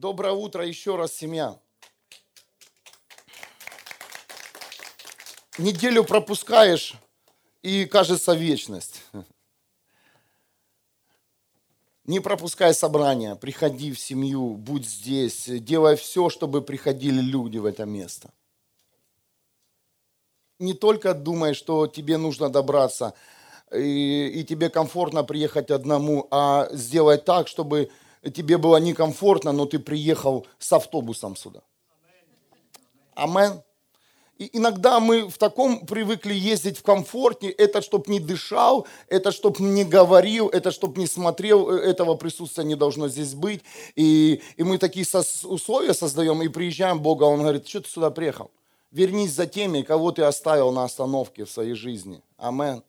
Доброе утро еще раз, семья. Неделю пропускаешь, и кажется вечность. Не пропускай собрания, приходи в семью, будь здесь, делай все, чтобы приходили люди в это место. Не только думай, что тебе нужно добраться, и, и тебе комфортно приехать одному, а сделай так, чтобы тебе было некомфортно, но ты приехал с автобусом сюда. Амен. И иногда мы в таком привыкли ездить в комфорте, это чтоб не дышал, это чтоб не говорил, это чтоб не смотрел, э, этого присутствия не должно здесь быть. И, и мы такие условия создаем и приезжаем Бога, Он говорит, что ты сюда приехал? Вернись за теми, кого ты оставил на остановке в своей жизни. Амен.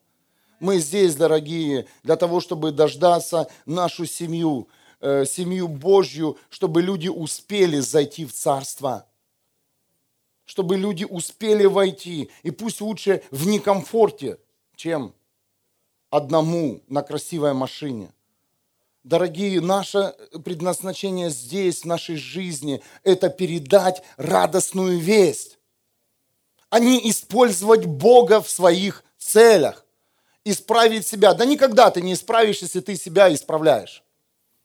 Мы здесь, дорогие, для того, чтобы дождаться нашу семью, Э, семью Божью, чтобы люди успели зайти в Царство. Чтобы люди успели войти. И пусть лучше в некомфорте, чем одному на красивой машине. Дорогие, наше предназначение здесь, в нашей жизни, это передать радостную весть, а не использовать Бога в своих целях. Исправить себя. Да никогда ты не исправишь, если ты себя исправляешь.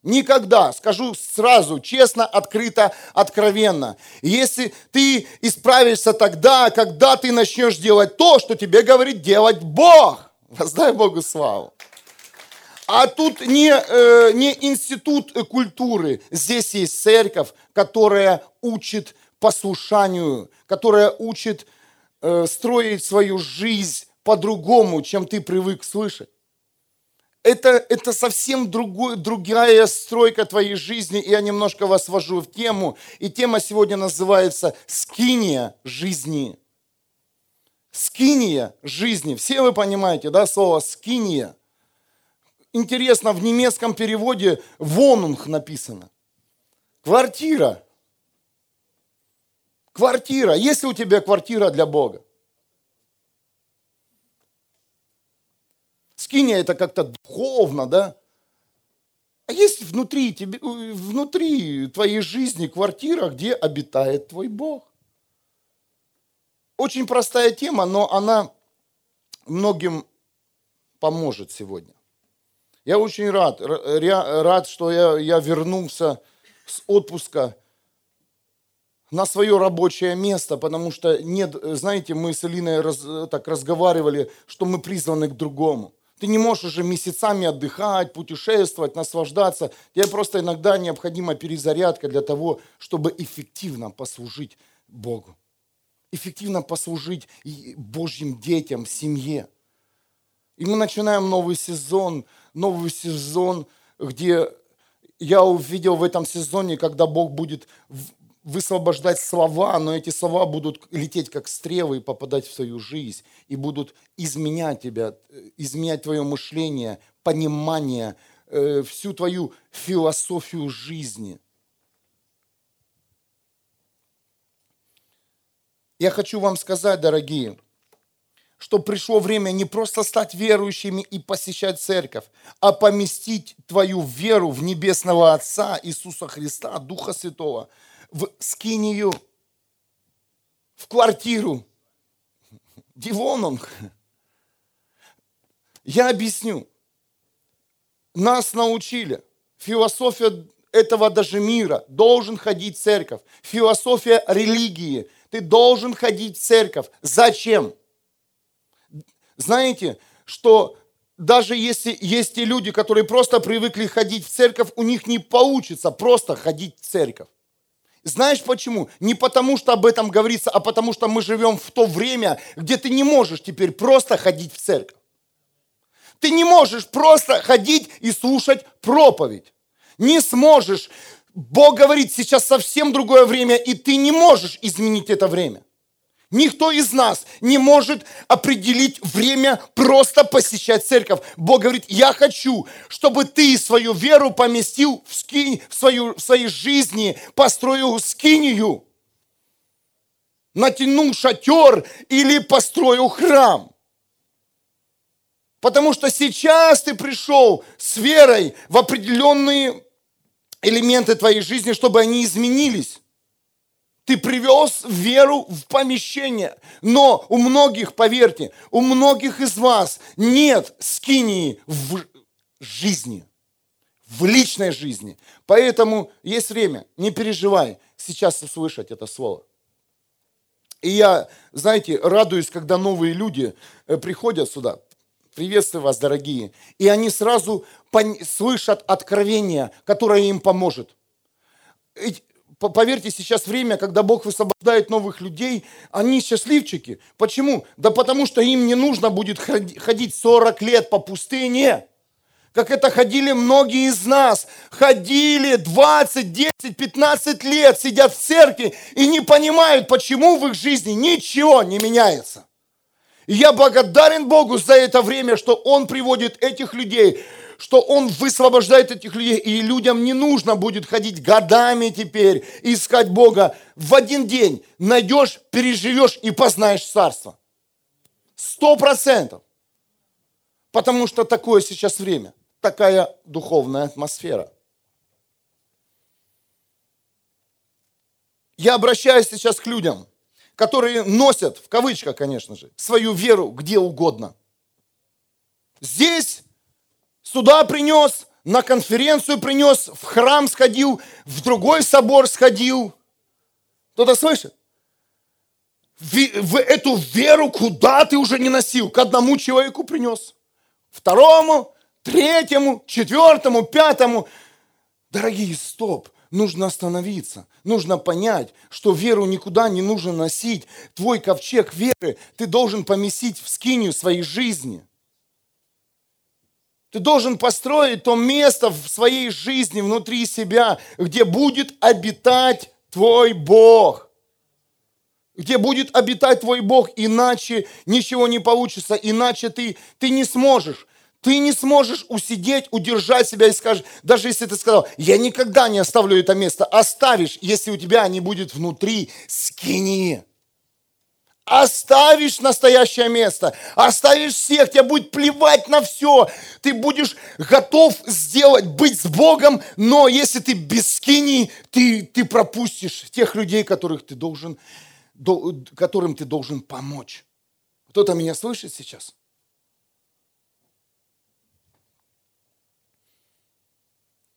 Никогда, скажу сразу, честно, открыто, откровенно. Если ты исправишься тогда, когда ты начнешь делать то, что тебе говорит делать Бог. Воздай Богу славу. А тут не, э, не институт культуры. Здесь есть церковь, которая учит послушанию, которая учит э, строить свою жизнь по-другому, чем ты привык слышать это, это совсем другой, другая стройка твоей жизни, и я немножко вас ввожу в тему. И тема сегодня называется «Скиния жизни». Скиния жизни. Все вы понимаете, да, слово «скиния». Интересно, в немецком переводе «вонунг» написано. Квартира. Квартира. Есть ли у тебя квартира для Бога? Скиния это как-то духовно, да? А есть внутри, тебе, внутри твоей жизни квартира, где обитает твой Бог. Очень простая тема, но она многим поможет сегодня. Я очень рад, рад, что я, я вернулся с отпуска на свое рабочее место, потому что нет, знаете, мы с Элиной раз, так разговаривали, что мы призваны к другому. Ты не можешь уже месяцами отдыхать, путешествовать, наслаждаться. Тебе просто иногда необходима перезарядка для того, чтобы эффективно послужить Богу. Эффективно послужить Божьим детям, семье. И мы начинаем новый сезон, новый сезон, где я увидел в этом сезоне, когда Бог будет высвобождать слова, но эти слова будут лететь как стрелы и попадать в свою жизнь, и будут изменять тебя, изменять твое мышление, понимание, э, всю твою философию жизни. Я хочу вам сказать, дорогие, что пришло время не просто стать верующими и посещать церковь, а поместить твою веру в Небесного Отца Иисуса Христа, Духа Святого – в скинию, в квартиру. Дивононг. Я объясню. Нас научили. Философия этого даже мира. Должен ходить в церковь. Философия религии. Ты должен ходить в церковь. Зачем? Знаете, что даже если есть те люди, которые просто привыкли ходить в церковь, у них не получится просто ходить в церковь. Знаешь почему? Не потому, что об этом говорится, а потому, что мы живем в то время, где ты не можешь теперь просто ходить в церковь. Ты не можешь просто ходить и слушать проповедь. Не сможешь. Бог говорит, сейчас совсем другое время, и ты не можешь изменить это время. Никто из нас не может определить время просто посещать церковь. Бог говорит, я хочу, чтобы ты свою веру поместил в, скинь, в, свою, в своей жизни, построил скинию, натянул шатер или построил храм. Потому что сейчас ты пришел с верой в определенные элементы твоей жизни, чтобы они изменились. Ты привез веру в помещение. Но у многих, поверьте, у многих из вас нет скинии в жизни, в личной жизни. Поэтому есть время, не переживай, сейчас услышать это слово. И я, знаете, радуюсь, когда новые люди э, приходят сюда. Приветствую вас, дорогие. И они сразу слышат откровение, которое им поможет. Поверьте, сейчас время, когда Бог высвобождает новых людей, они счастливчики. Почему? Да потому что им не нужно будет ходить 40 лет по пустыне как это ходили многие из нас. Ходили 20, 10, 15 лет, сидят в церкви и не понимают, почему в их жизни ничего не меняется. И я благодарен Богу за это время, что Он приводит этих людей, что Он высвобождает этих людей, и людям не нужно будет ходить годами теперь, искать Бога. В один день найдешь, переживешь и познаешь Царство. Сто процентов. Потому что такое сейчас время такая духовная атмосфера. Я обращаюсь сейчас к людям, которые носят, в кавычках, конечно же, свою веру где угодно. Здесь сюда принес, на конференцию принес, в храм сходил, в другой собор сходил. Кто-то слышит? В, в эту веру куда ты уже не носил? К одному человеку принес, второму, третьему, четвертому, пятому. Дорогие, стоп, нужно остановиться. Нужно понять, что веру никуда не нужно носить. Твой ковчег веры ты должен поместить в скинию своей жизни. Ты должен построить то место в своей жизни внутри себя, где будет обитать твой Бог. Где будет обитать твой Бог, иначе ничего не получится, иначе ты, ты не сможешь. Ты не сможешь усидеть, удержать себя и скажешь, даже если ты сказал, я никогда не оставлю это место, оставишь, если у тебя не будет внутри скини. Оставишь настоящее место, оставишь всех, тебе будет плевать на все. Ты будешь готов сделать, быть с Богом, но если ты без скини, ты, ты пропустишь тех людей, которых ты должен, которым ты должен помочь. Кто-то меня слышит сейчас?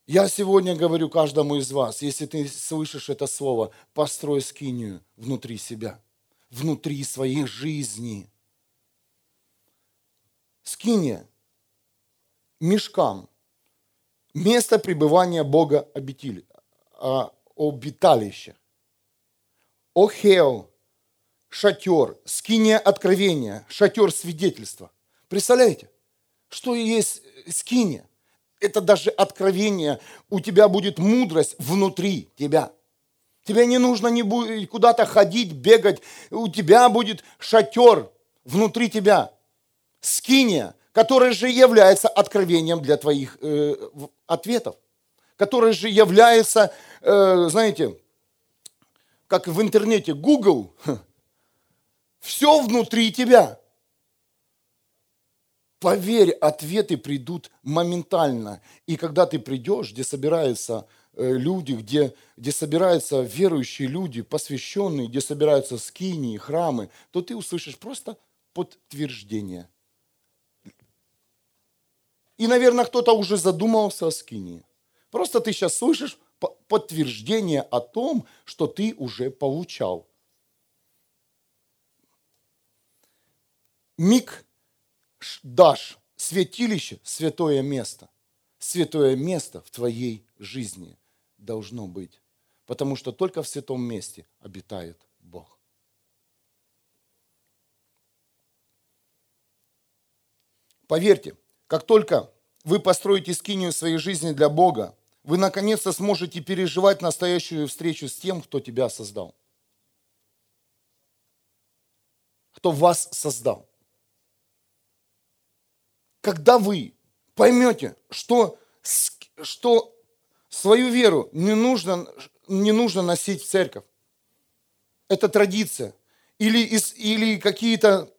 Я сегодня говорю каждому из вас, если ты слышишь это слово, построй скинию внутри себя, внутри своей жизни. Скиния, мешкам, место пребывания Бога обители, а, обиталище. Охел, шатер, скиния откровения, шатер свидетельства. Представляете, что есть скиния? это даже откровение, у тебя будет мудрость внутри тебя. Тебе не нужно не будет куда-то ходить, бегать. У тебя будет шатер внутри тебя. Скиния, которая же является откровением для твоих э, ответов. Которая же является, э, знаете, как в интернете Google, все внутри тебя. Поверь, ответы придут моментально. И когда ты придешь, где собираются люди, где, где собираются верующие люди, посвященные, где собираются скинии, храмы, то ты услышишь просто подтверждение. И, наверное, кто-то уже задумался о скинии. Просто ты сейчас слышишь подтверждение о том, что ты уже получал. Миг дашь святилище, святое место. Святое место в твоей жизни должно быть. Потому что только в святом месте обитает Бог. Поверьте, как только вы построите скинию своей жизни для Бога, вы наконец-то сможете переживать настоящую встречу с тем, кто тебя создал. Кто вас создал когда вы поймете, что, что свою веру не нужно, не нужно носить в церковь, это традиция, или, или какие-то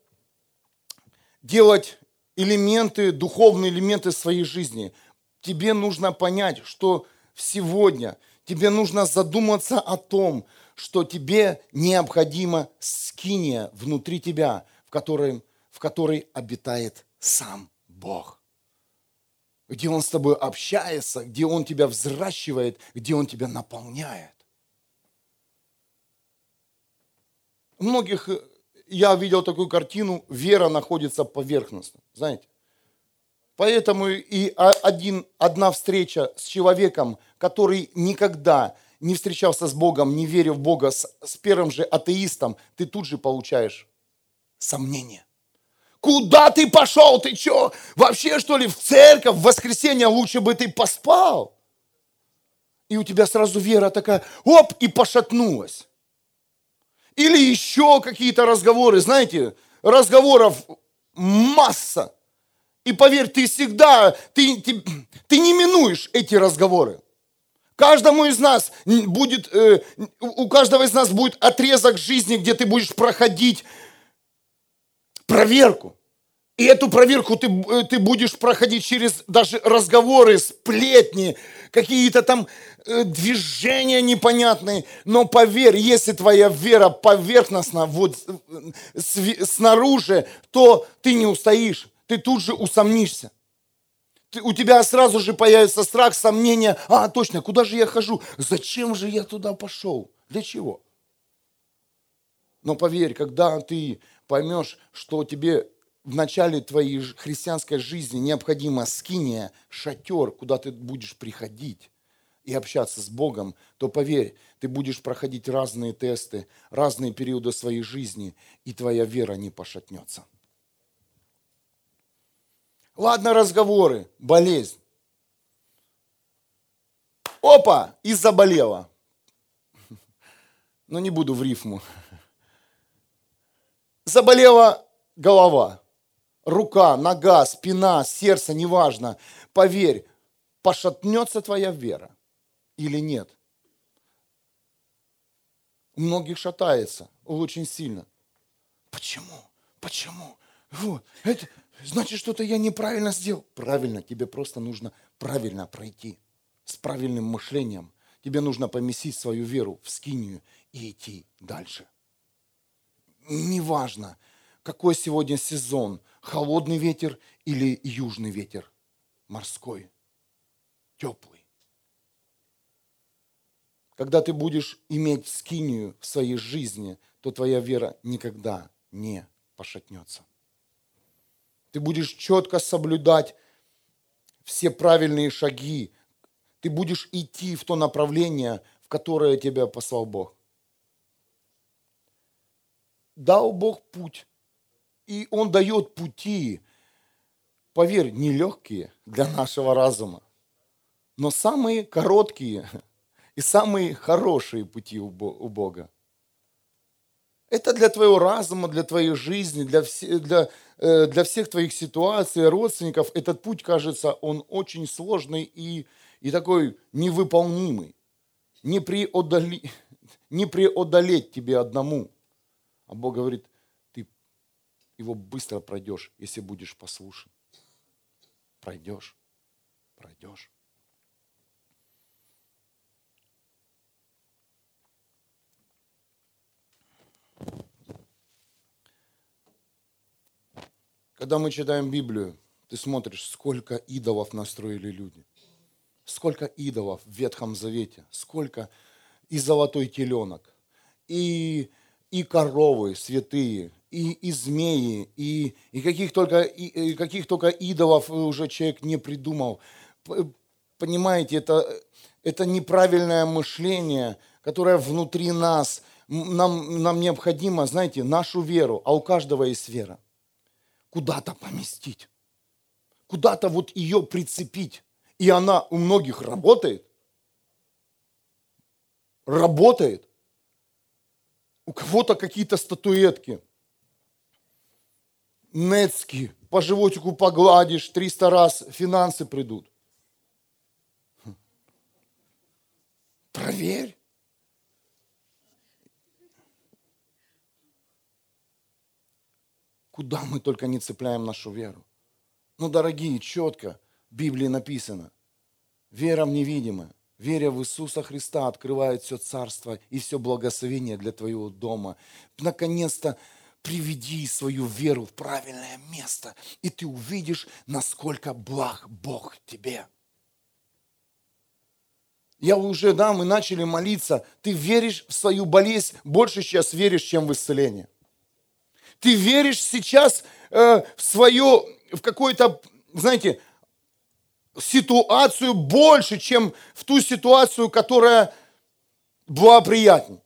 делать элементы, духовные элементы своей жизни, тебе нужно понять, что сегодня тебе нужно задуматься о том, что тебе необходимо скиния внутри тебя, в которой, в которой обитает сам Бог. Где Он с тобой общается, где Он тебя взращивает, где Он тебя наполняет. Многих, э, я видел такую картину, вера находится поверхностно, знаете. Поэтому и один, одна встреча с человеком, который никогда не встречался с Богом, не верил в Бога, с, с первым же атеистом, ты тут же получаешь сомнение. Куда ты пошел? Ты что? Вообще, что ли, в церковь, в воскресенье лучше бы ты поспал? И у тебя сразу вера такая, оп, и пошатнулась. Или еще какие-то разговоры, знаете, разговоров масса. И поверь, ты всегда, ты, ты, ты не минуешь эти разговоры. Каждому из нас будет, э, у каждого из нас будет отрезок жизни, где ты будешь проходить проверку. И эту проверку ты, э, ты будешь проходить через даже разговоры, сплетни, какие-то там э, движения непонятные. Но поверь, если твоя вера поверхностна вот э, снаружи, то ты не устоишь, ты тут же усомнишься. Ты, у тебя сразу же появится страх, сомнение. А, точно, куда же я хожу? Зачем же я туда пошел? Для чего? Но поверь, когда ты поймешь, что тебе в начале твоей христианской жизни необходимо скиния, шатер, куда ты будешь приходить и общаться с Богом, то поверь, ты будешь проходить разные тесты, разные периоды своей жизни, и твоя вера не пошатнется. Ладно, разговоры, болезнь. Опа, и заболела. Но не буду в рифму. Заболела голова рука, нога, спина, сердце, неважно, поверь, пошатнется твоя вера или нет. У многих шатается очень сильно. Почему? Почему? Вот, это значит, что-то я неправильно сделал. Правильно, тебе просто нужно правильно пройти, с правильным мышлением. Тебе нужно поместить свою веру в скинию и идти дальше. Неважно, какой сегодня сезон, холодный ветер или южный ветер, морской, теплый. Когда ты будешь иметь скинию в своей жизни, то твоя вера никогда не пошатнется. Ты будешь четко соблюдать все правильные шаги. Ты будешь идти в то направление, в которое тебя послал Бог. Дал Бог путь, и Он дает пути, поверь, нелегкие для нашего разума, но самые короткие и самые хорошие пути у Бога. Это для твоего разума, для твоей жизни, для, все, для, э, для всех твоих ситуаций, родственников. Этот путь, кажется, он очень сложный и, и такой невыполнимый. Не, преодоли, не преодолеть тебе одному. А Бог говорит, его быстро пройдешь, если будешь послушен. Пройдешь, пройдешь. Когда мы читаем Библию, ты смотришь, сколько идолов настроили люди. Сколько идолов в Ветхом Завете, сколько и золотой теленок, и, и коровы святые, и, и змеи, и, и, каких только, и, и каких только идолов уже человек не придумал. Понимаете, это, это неправильное мышление, которое внутри нас. Нам, нам необходимо, знаете, нашу веру, а у каждого есть вера, куда-то поместить, куда-то вот ее прицепить. И она у многих работает. Работает. У кого-то какие-то статуэтки – Нецкий, по животику погладишь 300 раз, финансы придут. Проверь. Куда мы только не цепляем нашу веру. Ну, дорогие, четко в Библии написано. Вера в невидимое, веря в Иисуса Христа, открывает все царство и все благословение для твоего дома. Наконец-то приведи свою веру в правильное место, и ты увидишь, насколько благ Бог тебе. Я уже, да, мы начали молиться. Ты веришь в свою болезнь, больше сейчас веришь, чем в исцеление. Ты веришь сейчас э, в свое, в какое-то, знаете, ситуацию больше, чем в ту ситуацию, которая была приятней.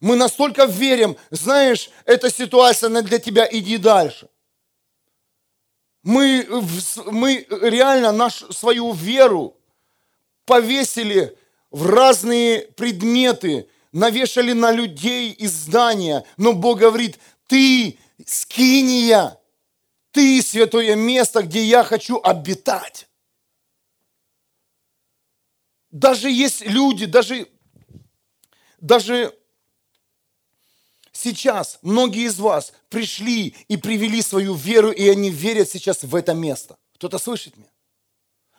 Мы настолько верим, знаешь, эта ситуация она для тебя, иди дальше. Мы, мы реально наш, свою веру повесили в разные предметы, навешали на людей и здания. Но Бог говорит, ты скиния, ты святое место, где я хочу обитать. Даже есть люди, даже, даже сейчас многие из вас пришли и привели свою веру, и они верят сейчас в это место. Кто-то слышит меня?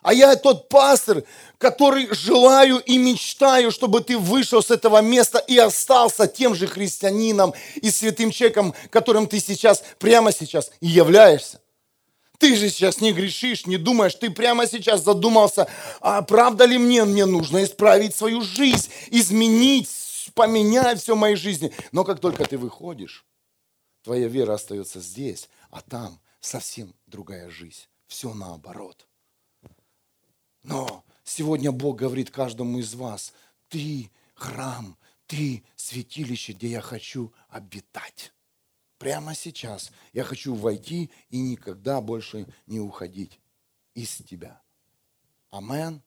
А я тот пастор, который желаю и мечтаю, чтобы ты вышел с этого места и остался тем же христианином и святым человеком, которым ты сейчас, прямо сейчас и являешься. Ты же сейчас не грешишь, не думаешь, ты прямо сейчас задумался, а правда ли мне, мне нужно исправить свою жизнь, изменить, поменять все в моей жизни. Но как только ты выходишь, твоя вера остается здесь, а там совсем другая жизнь. Все наоборот. Но сегодня Бог говорит каждому из вас, ты храм, ты святилище, где я хочу обитать прямо сейчас я хочу войти и никогда больше не уходить из тебя. Амен.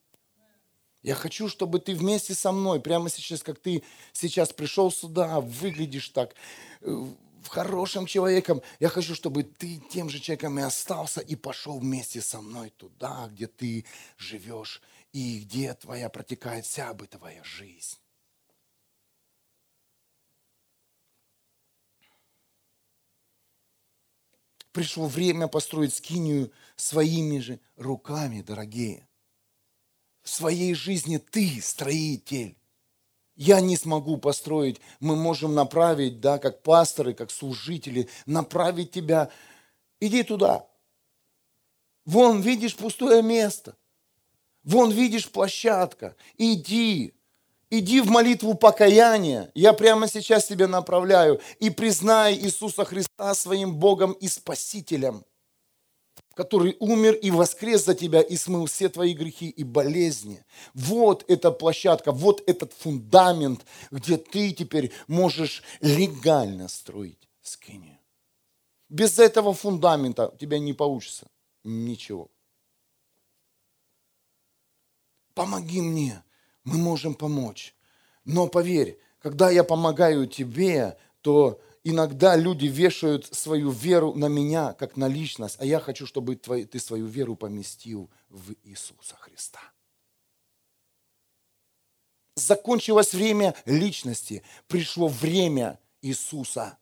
Я хочу, чтобы ты вместе со мной, прямо сейчас, как ты сейчас пришел сюда, выглядишь так, э, хорошим человеком. Я хочу, чтобы ты тем же человеком и остался и пошел вместе со мной туда, где ты живешь и где твоя протекает вся бытовая жизнь. Пришло время построить скинию своими же руками, дорогие. В своей жизни ты строитель. Я не смогу построить. Мы можем направить, да, как пасторы, как служители, направить тебя. Иди туда. Вон, видишь пустое место. Вон, видишь площадка. Иди. Иди в молитву покаяния. Я прямо сейчас тебя направляю. И признай Иисуса Христа своим Богом и Спасителем, который умер и воскрес за тебя и смыл все твои грехи и болезни. Вот эта площадка, вот этот фундамент, где ты теперь можешь легально строить скинию. Без этого фундамента у тебя не получится ничего. Помоги мне мы можем помочь. Но поверь, когда я помогаю тебе, то иногда люди вешают свою веру на меня, как на личность, а я хочу, чтобы ты свою веру поместил в Иисуса Христа. Закончилось время личности, пришло время Иисуса.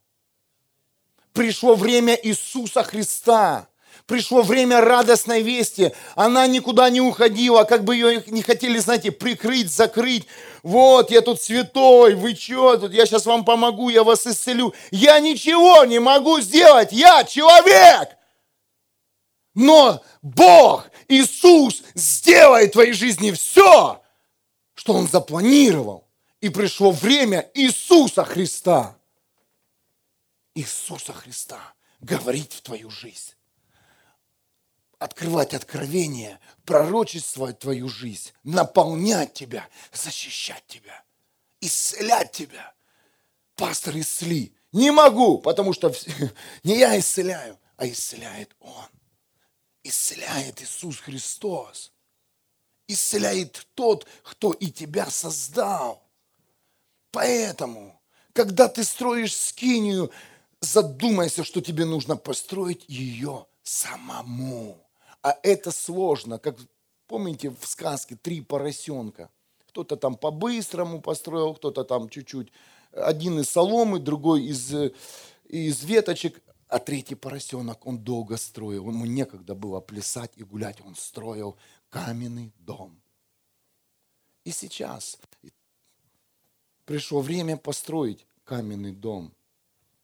Пришло время Иисуса Христа. Пришло время радостной вести. Она никуда не уходила, как бы ее не хотели, знаете, прикрыть, закрыть. Вот, я тут святой, вы что тут, я сейчас вам помогу, я вас исцелю. Я ничего не могу сделать, я человек. Но Бог, Иисус сделает в твоей жизни все, что Он запланировал. И пришло время Иисуса Христа. Иисуса Христа говорить в твою жизнь открывать откровение, пророчествовать твою жизнь, наполнять тебя, защищать тебя, исцелять тебя. Пастор, исцели. Не могу, потому что не я исцеляю, а исцеляет Он. Исцеляет Иисус Христос. Исцеляет тот, кто и тебя создал. Поэтому, когда ты строишь скинию, задумайся, что тебе нужно построить ее самому. А это сложно, как помните в сказке «Три поросенка». Кто-то там по-быстрому построил, кто-то там чуть-чуть, один из соломы, другой из, из веточек, а третий поросенок, он долго строил, ему некогда было плясать и гулять, он строил каменный дом. И сейчас пришло время построить каменный дом.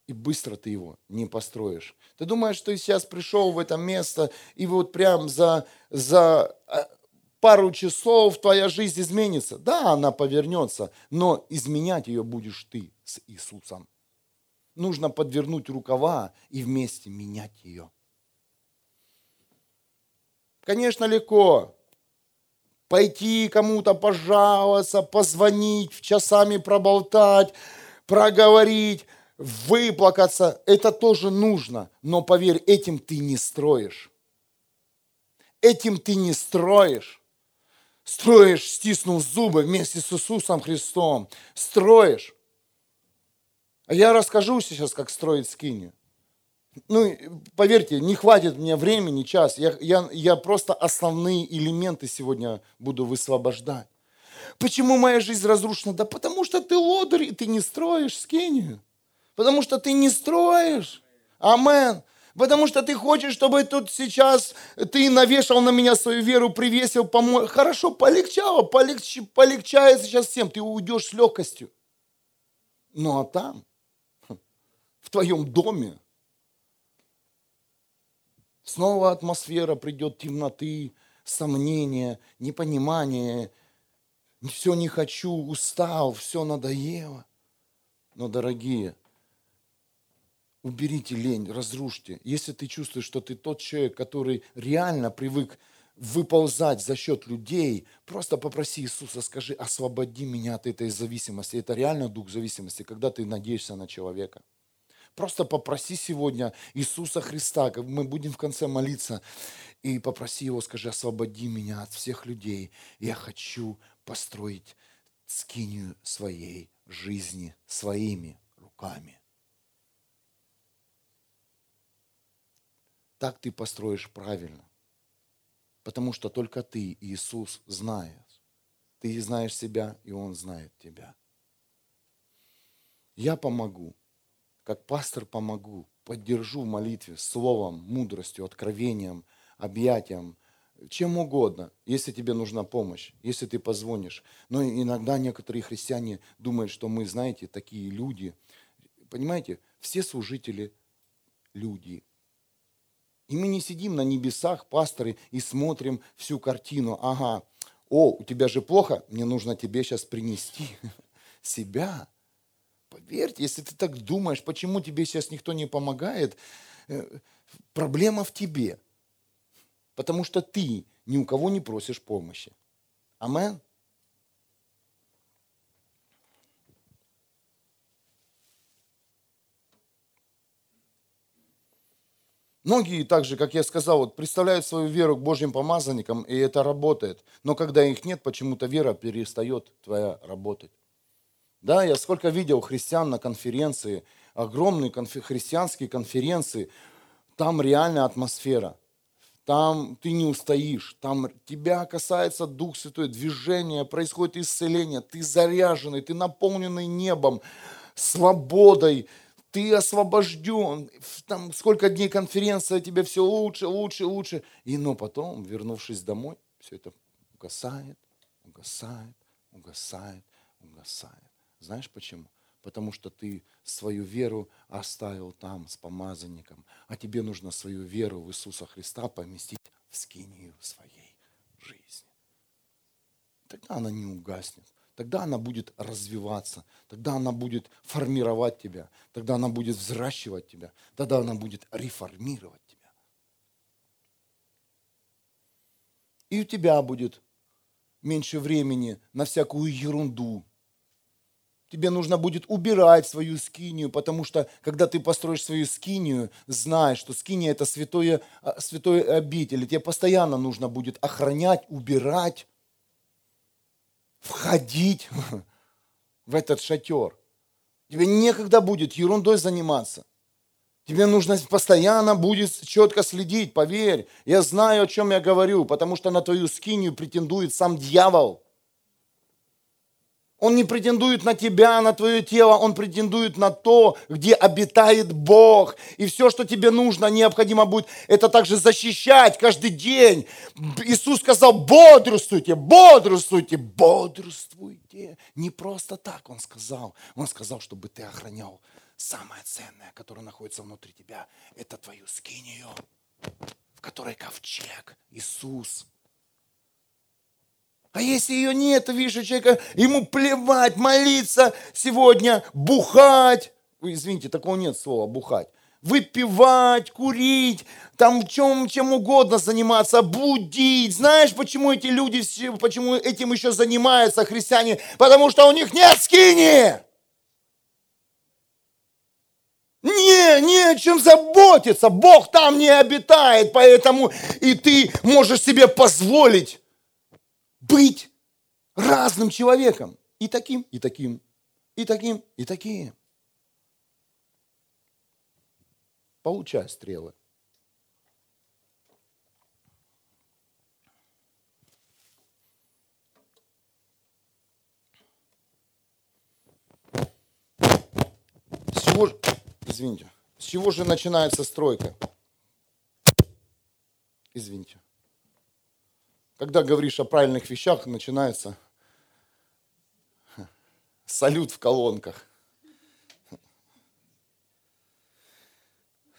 И быстро ты его не построишь. Ты думаешь, что сейчас пришел в это место, и вот прям за, за а, пару часов твоя жизнь изменится. Да, она повернется, но изменять ее будешь ты с Иисусом. Нужно подвернуть рукава и вместе менять ее. Конечно, легко пойти кому-то пожаловаться, позвонить, часами проболтать, проговорить, выплакаться. Это тоже нужно, но поверь, этим ты не строишь. Этим ты не строишь. Строишь, стиснув зубы вместе с Иисусом Христом. Строишь. А я расскажу сейчас, как строить скинию. Ну, поверьте, не хватит мне времени, час. Я, я, я просто основные элементы сегодня буду высвобождать. Почему моя жизнь разрушена? Да потому что ты лодырь, и ты не строишь скинию. Потому что ты не строишь. Амен. Потому что ты хочешь, чтобы тут сейчас ты навешал на меня свою веру, привесил, помой. Хорошо, полегчало, полегч... полегчает сейчас всем. Ты уйдешь с легкостью. Ну а там, в твоем доме, снова атмосфера придет темноты, сомнения, непонимания. Все не хочу, устал, все надоело. Но, дорогие, уберите лень, разрушьте. Если ты чувствуешь, что ты тот человек, который реально привык выползать за счет людей, просто попроси Иисуса, скажи, освободи меня от этой зависимости. Это реально дух зависимости, когда ты надеешься на человека. Просто попроси сегодня Иисуса Христа, мы будем в конце молиться, и попроси Его, скажи, освободи меня от всех людей. Я хочу построить скинию своей жизни своими руками. Так ты построишь правильно. Потому что только ты, Иисус, знаешь. Ты знаешь себя, и Он знает тебя. Я помогу как пастор помогу, поддержу в молитве словом, мудростью, откровением, объятием, чем угодно, если тебе нужна помощь, если ты позвонишь. Но иногда некоторые христиане думают, что мы, знаете, такие люди. Понимаете, все служители – люди. И мы не сидим на небесах, пасторы, и смотрим всю картину. Ага, о, у тебя же плохо, мне нужно тебе сейчас принести себя. Поверьте, если ты так думаешь, почему тебе сейчас никто не помогает, э, проблема в тебе. Потому что ты ни у кого не просишь помощи. Амен. Многие также, как я сказал, вот представляют свою веру к Божьим помазанникам, и это работает. Но когда их нет, почему-то вера перестает твоя работать. Да, я сколько видел христиан на конференции, огромные конфи- христианские конференции, там реальная атмосфера. Там ты не устоишь, там тебя касается Дух Святой, движение, происходит исцеление, ты заряженный, ты наполненный небом, свободой, ты освобожден, там сколько дней конференция, тебе все лучше, лучше, лучше. И но потом, вернувшись домой, все это угасает, угасает, угасает, угасает. Знаешь почему? Потому что ты свою веру оставил там с помазанником, а тебе нужно свою веру в Иисуса Христа поместить в скинию своей жизни. Тогда она не угаснет, тогда она будет развиваться, тогда она будет формировать тебя, тогда она будет взращивать тебя, тогда она будет реформировать тебя. И у тебя будет меньше времени на всякую ерунду, тебе нужно будет убирать свою скинию, потому что когда ты построишь свою скинию, знай, что скиния это святое, а, святое обитель, и тебе постоянно нужно будет охранять, убирать, входить в этот шатер. Тебе некогда будет ерундой заниматься. Тебе нужно постоянно будет четко следить, поверь. Я знаю, о чем я говорю, потому что на твою скинию претендует сам дьявол – Он не претендует на тебя, на твое тело, он претендует на то, где обитает Бог. И все, что тебе нужно, необходимо будет, это также защищать каждый день. Иисус сказал, бодрствуйте, бодрствуйте, бодрствуйте. Не просто так он сказал. Он сказал, чтобы ты охранял самое ценное, которое находится внутри тебя. Это твою скинию, в которой ковчег, Иисус. А если ее нет, видишь, человека, ему плевать, молиться сегодня, бухать. Вы, извините, такого нет слова бухать. Выпивать, курить, там чем, чем угодно заниматься, будить. Знаешь, почему эти люди, почему этим еще занимаются христиане? Потому что у них нет скини. Не, не о чем заботиться. Бог там не обитает, поэтому и ты можешь себе позволить быть разным человеком. И таким, и таким, и таким, и таким. Получай стрелы. С чего извините, с чего же начинается стройка? Извините. Когда говоришь о правильных вещах, начинается салют в колонках.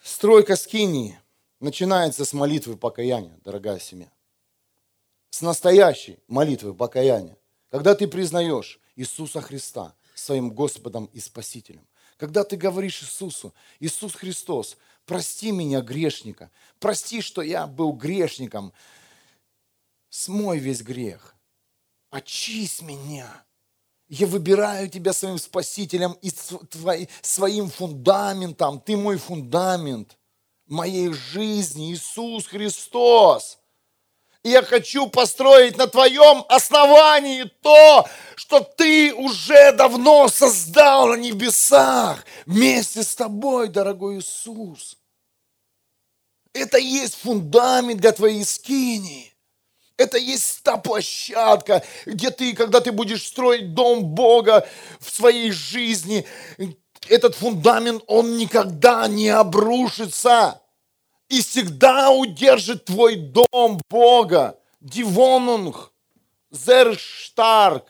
Стройка скинии начинается с молитвы покаяния, дорогая семья. С настоящей молитвы покаяния. Когда ты признаешь Иисуса Христа своим Господом и Спасителем. Когда ты говоришь Иисусу, Иисус Христос, прости меня, грешника, прости, что я был грешником, смой весь грех, очисть меня. Я выбираю тебя своим спасителем и своим фундаментом. Ты мой фундамент моей жизни, Иисус Христос. И я хочу построить на твоем основании то, что ты уже давно создал на небесах вместе с тобой, дорогой Иисус. Это есть фундамент для твоей скинии. Это есть та площадка, где ты, когда ты будешь строить дом Бога в своей жизни, этот фундамент, он никогда не обрушится. И всегда удержит твой дом Бога. Дивонунг, зерштарк.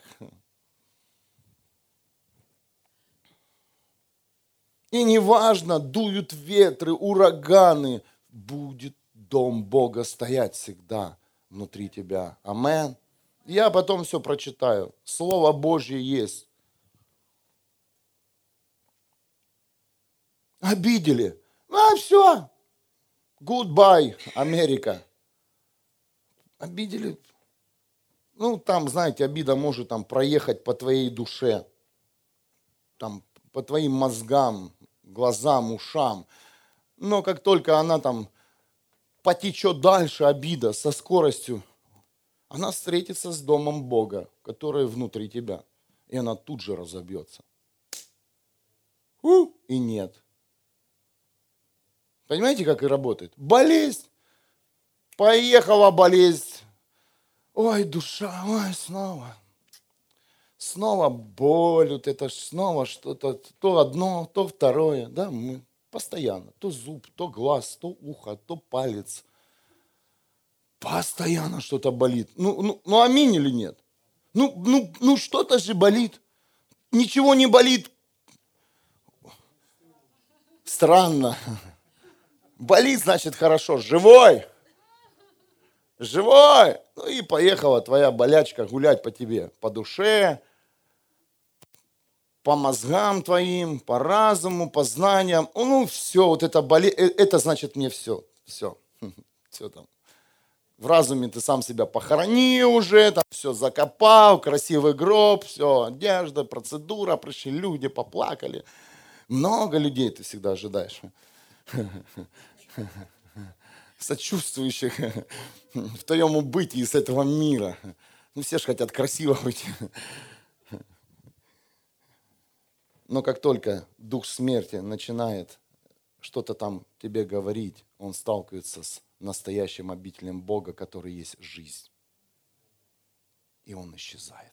И неважно, дуют ветры, ураганы, будет дом Бога стоять всегда внутри тебя. Амен. Я потом все прочитаю. Слово Божье есть. Обидели. А все. Goodbye, Америка. Обидели. Ну, там, знаете, обида может там проехать по твоей душе. Там, по твоим мозгам, глазам, ушам. Но как только она там потечет дальше обида со скоростью, она встретится с домом Бога, который внутри тебя. И она тут же разобьется. У, и нет. Понимаете, как и работает? Болезнь. Поехала болезнь. Ой, душа, ой, снова. Снова боль, вот это снова что-то, то одно, то второе. Да, мы Постоянно. То зуб, то глаз, то ухо, то палец. Постоянно что-то болит. Ну, ну, ну аминь или нет? Ну, ну, ну что-то же болит. Ничего не болит. Странно. Болит, значит, хорошо. Живой. Живой. Ну и поехала твоя болячка гулять по тебе, по душе, по мозгам твоим, по разуму, по знаниям. Ну, все, вот это болезнь, э, это значит мне все, все, все там. В разуме ты сам себя похорони уже, там все закопал, красивый гроб, все, одежда, процедура, пришли люди, поплакали. Много людей ты всегда ожидаешь. Сочувствующих в твоем убытии с этого мира. Ну, все же хотят красиво быть. Но как только дух смерти начинает что-то там тебе говорить, он сталкивается с настоящим обителем Бога, который есть жизнь. И он исчезает.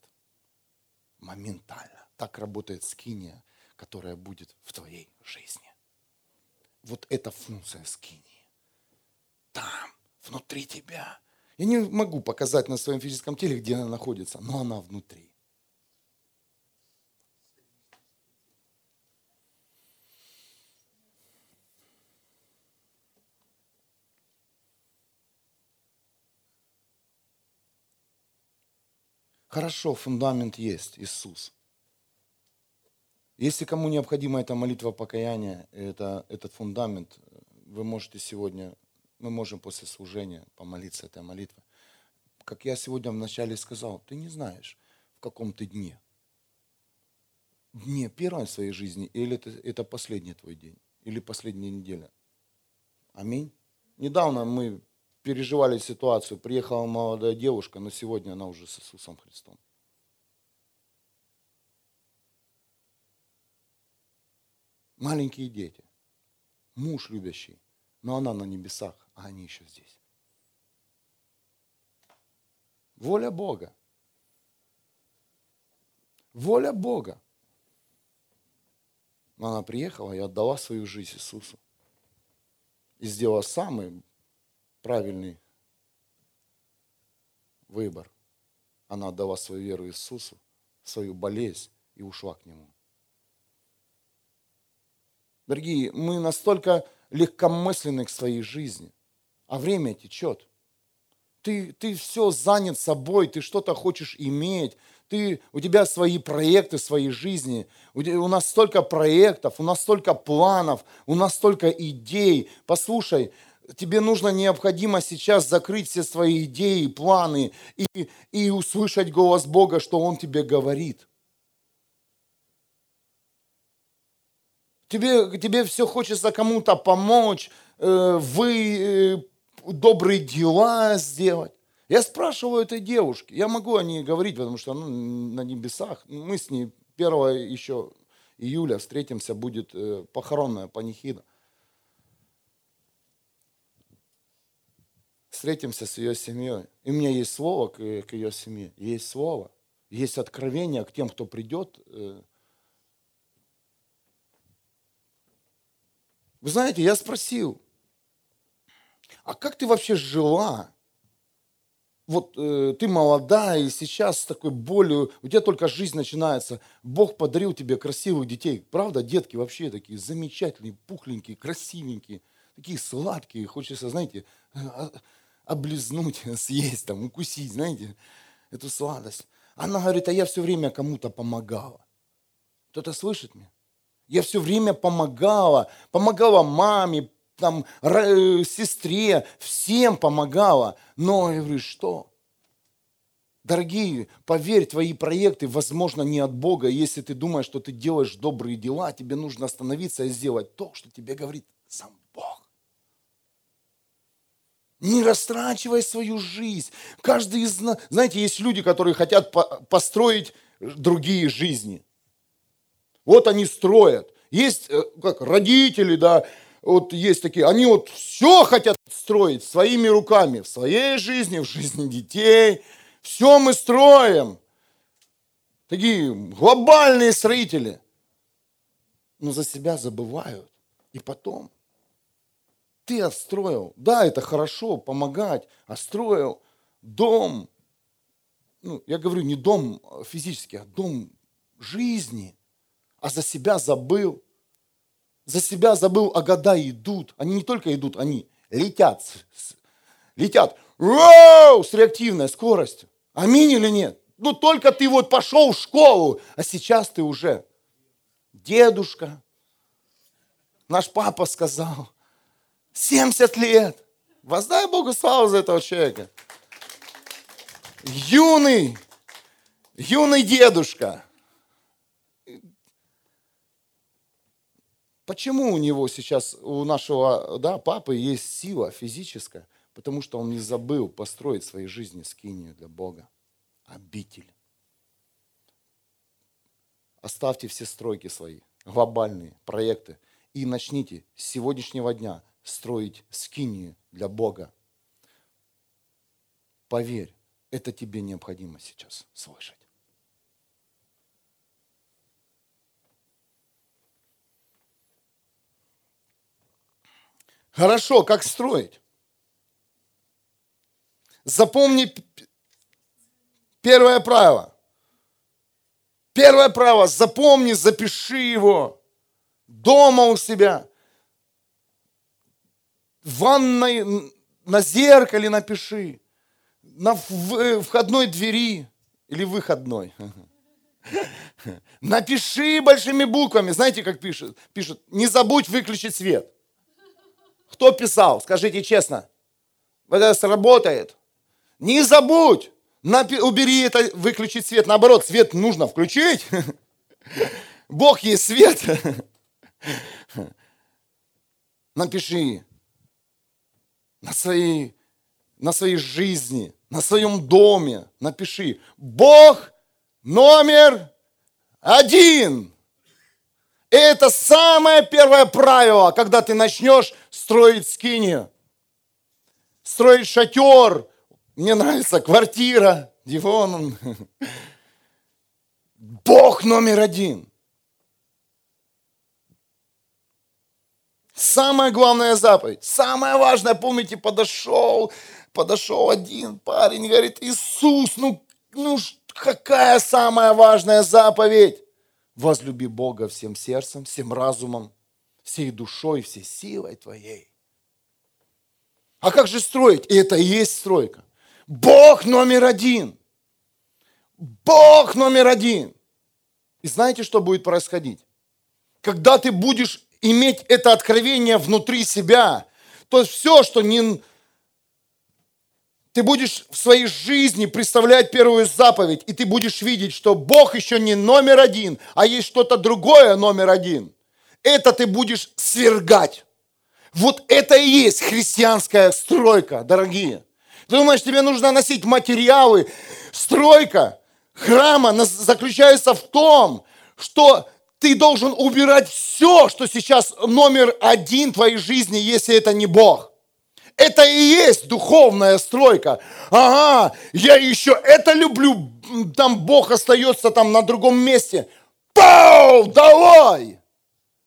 моментально. Так работает скиния, которая будет в твоей жизни. Вот это функция скинии. Там, внутри тебя. Я не могу показать на своем физическом теле, где она находится, но она внутри. Хорошо, фундамент есть, Иисус. Если кому необходима эта молитва покаяния, это, этот фундамент, вы можете сегодня, мы можем после служения помолиться этой молитвой. Как я сегодня вначале сказал, ты не знаешь, в каком ты дне. Дне первой своей жизни, или это, это последний твой день, или последняя неделя. Аминь. Недавно мы переживали ситуацию, приехала молодая девушка, но сегодня она уже с Иисусом Христом. Маленькие дети, муж любящий, но она на небесах, а они еще здесь. Воля Бога. Воля Бога. Она приехала и отдала свою жизнь Иисусу. И сделала самый правильный выбор. Она отдала свою веру Иисусу, свою болезнь и ушла к Нему. Дорогие, мы настолько легкомысленны к своей жизни, а время течет. Ты, ты все занят собой, ты что-то хочешь иметь, ты, у тебя свои проекты своей жизни, у, у нас столько проектов, у нас столько планов, у нас столько идей. Послушай, тебе нужно необходимо сейчас закрыть все свои идеи, планы и, и услышать голос Бога, что Он тебе говорит. Тебе, тебе все хочется кому-то помочь, э, вы э, добрые дела сделать. Я спрашиваю этой девушки, я могу о ней говорить, потому что она на небесах. Мы с ней 1 еще июля встретимся, будет э, похоронная панихида. Встретимся с ее семьей. И у меня есть слово к, к ее семье, есть слово, есть откровение к тем, кто придет. Э. Вы знаете, я спросил, а как ты вообще жила? Вот э, ты молодая, и сейчас с такой болью, у тебя только жизнь начинается. Бог подарил тебе красивых детей. Правда, детки вообще такие замечательные, пухленькие, красивенькие, такие сладкие. Хочется, знаете, а, облизнуть, съесть, там, укусить, знаете, эту сладость. Она говорит, а я все время кому-то помогала. Кто-то слышит меня? Я все время помогала, помогала маме, там, э, сестре, всем помогала. Но я говорю, что? Дорогие, поверь, твои проекты, возможно, не от Бога. Если ты думаешь, что ты делаешь добрые дела, тебе нужно остановиться и сделать то, что тебе говорит сам Бог. Не растрачивай свою жизнь. Каждый из нас... Знаете, есть люди, которые хотят построить другие жизни. Вот они строят. Есть э, как родители, да, вот есть такие, они вот все хотят строить своими руками, в своей жизни, в жизни детей. Все мы строим. Такие глобальные строители. Но за себя забывают. И потом ты отстроил. Да, это хорошо, помогать. Отстроил дом. Ну, я говорю, не дом физический, а дом жизни. А за себя забыл. За себя забыл, а года идут. Они не только идут, они летят. Летят. Воу! С реактивной скоростью. Аминь или нет? Ну, только ты вот пошел в школу, а сейчас ты уже дедушка. Наш папа сказал, 70 лет. Воздай Богу славу за этого человека. Юный, юный дедушка. Почему у него сейчас, у нашего да, папы есть сила физическая? Потому что он не забыл построить в своей жизни скинию для Бога. Обитель. Оставьте все стройки свои, глобальные проекты, и начните с сегодняшнего дня строить скинию для Бога. Поверь, это тебе необходимо сейчас слышать. Хорошо, как строить? Запомни первое правило. Первое правило, запомни, запиши его дома у себя – в ванной, на зеркале напиши, на э, входной двери или выходной. Напиши большими буквами. Знаете, как пишут? Пишут, не забудь выключить свет. Кто писал? Скажите честно. Это сработает. Не забудь. Убери это, выключить свет. Наоборот, свет нужно включить. Бог есть свет. Напиши на своей, на своей жизни, на своем доме. Напиши. Бог номер один. Это самое первое правило, когда ты начнешь строить скинию, строить шатер. Мне нравится квартира, диван. Бог номер один. Самая главная заповедь, самое важное, помните, подошел, подошел один парень, говорит, Иисус, ну, ну какая самая важная заповедь? Возлюби Бога всем сердцем, всем разумом, всей душой, всей силой твоей. А как же строить? И это и есть стройка. Бог номер один. Бог номер один. И знаете, что будет происходить? Когда ты будешь иметь это откровение внутри себя, то все, что не, ты будешь в своей жизни представлять первую заповедь, и ты будешь видеть, что Бог еще не номер один, а есть что-то другое номер один. Это ты будешь свергать. Вот это и есть христианская стройка, дорогие. Ты думаешь, тебе нужно носить материалы? Стройка храма заключается в том, что ты должен убирать все, что сейчас номер один твоей жизни, если это не Бог. Это и есть духовная стройка. Ага, я еще это люблю, там Бог остается там на другом месте. Пау, давай!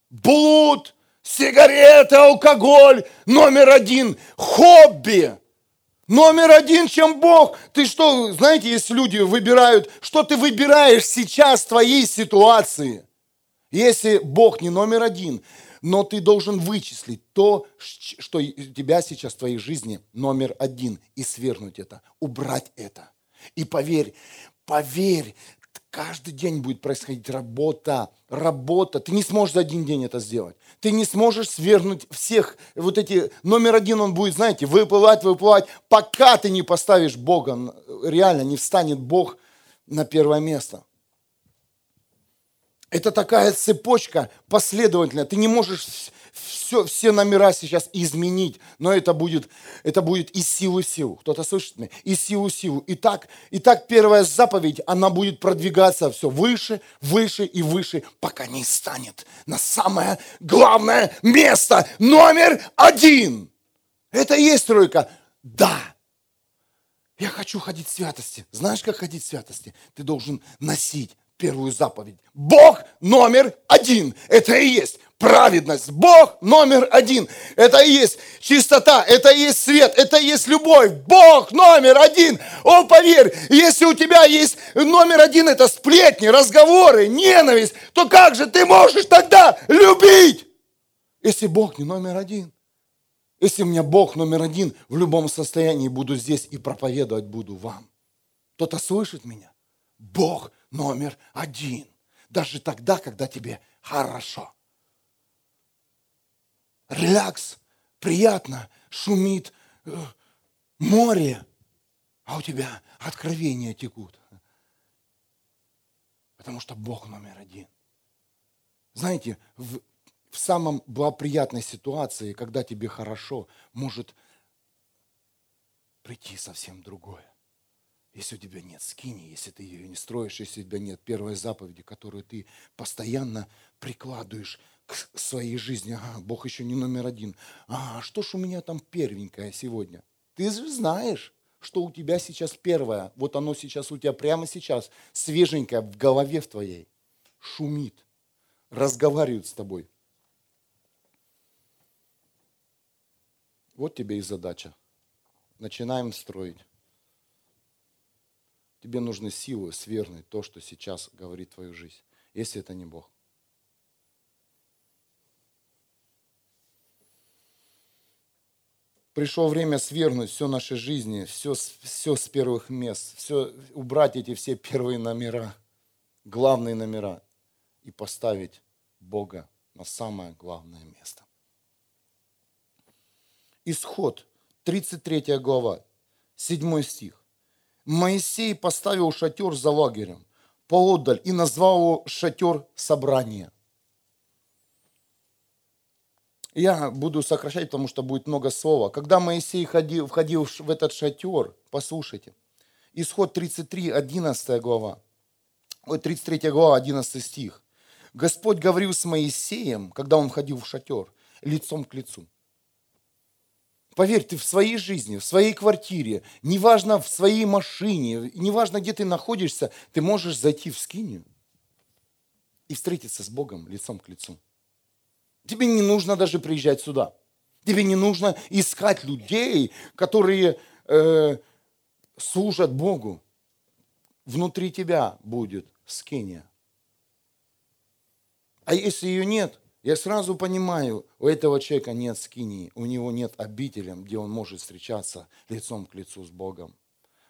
Блуд, сигареты, алкоголь, номер один, хобби. Номер один, чем Бог. Ты что, знаете, если люди выбирают, что ты выбираешь сейчас в твоей ситуации? Если Бог не номер один, но ты должен вычислить то, что у тебя сейчас в твоей жизни номер один, и свергнуть это, убрать это. И поверь, поверь, каждый день будет происходить работа, работа. Ты не сможешь за один день это сделать. Ты не сможешь свергнуть всех. Вот эти, номер один он будет, знаете, выплывать, выплывать, пока ты не поставишь Бога, реально не встанет Бог на первое место. Это такая цепочка последовательная. Ты не можешь все, все номера сейчас изменить, но это будет, это будет из силы в силу. Кто-то слышит меня? Из силы в силу. И так, и так первая заповедь, она будет продвигаться все выше, выше и выше, пока не станет на самое главное место, номер один. Это и есть тройка. Да, я хочу ходить в святости. Знаешь, как ходить в святости? Ты должен носить первую заповедь. Бог номер один. Это и есть праведность. Бог номер один. Это и есть чистота, это и есть свет, это и есть любовь. Бог номер один. О, поверь, если у тебя есть номер один, это сплетни, разговоры, ненависть, то как же ты можешь тогда любить, если Бог не номер один? Если у меня Бог номер один, в любом состоянии буду здесь и проповедовать буду вам. Кто-то слышит меня? Бог номер один. Даже тогда, когда тебе хорошо. Релакс, приятно, шумит э, море, а у тебя откровения текут. Потому что Бог номер один. Знаете, в, в самом благоприятной ситуации, когда тебе хорошо, может прийти совсем другое. Если у тебя нет скини, если ты ее не строишь, если у тебя нет первой заповеди, которую ты постоянно прикладываешь к своей жизни. Ага, Бог еще не номер один. А что ж у меня там первенькое сегодня? Ты знаешь, что у тебя сейчас первое. Вот оно сейчас у тебя прямо сейчас, свеженькое в голове в твоей. Шумит, разговаривает с тобой. Вот тебе и задача. Начинаем строить. Тебе нужны силы свергнуть то, что сейчас говорит твою жизнь, если это не Бог. Пришло время свергнуть все нашей жизни, все, все с первых мест, все, убрать эти все первые номера, главные номера и поставить Бога на самое главное место. Исход, 33 глава, 7 стих. Моисей поставил шатер за лагерем поодаль и назвал его шатер собрания. Я буду сокращать, потому что будет много слова. Когда Моисей ходил, входил в этот шатер, послушайте, исход 33, 11 глава, ой, 33 глава, 11 стих. Господь говорил с Моисеем, когда он входил в шатер, лицом к лицу. Поверь, ты в своей жизни, в своей квартире, неважно в своей машине, неважно где ты находишься, ты можешь зайти в скинию и встретиться с Богом лицом к лицу. Тебе не нужно даже приезжать сюда. Тебе не нужно искать людей, которые э, служат Богу. Внутри тебя будет скиния. А если ее нет, я сразу понимаю, у этого человека нет скинии, у него нет обители, где он может встречаться лицом к лицу с Богом.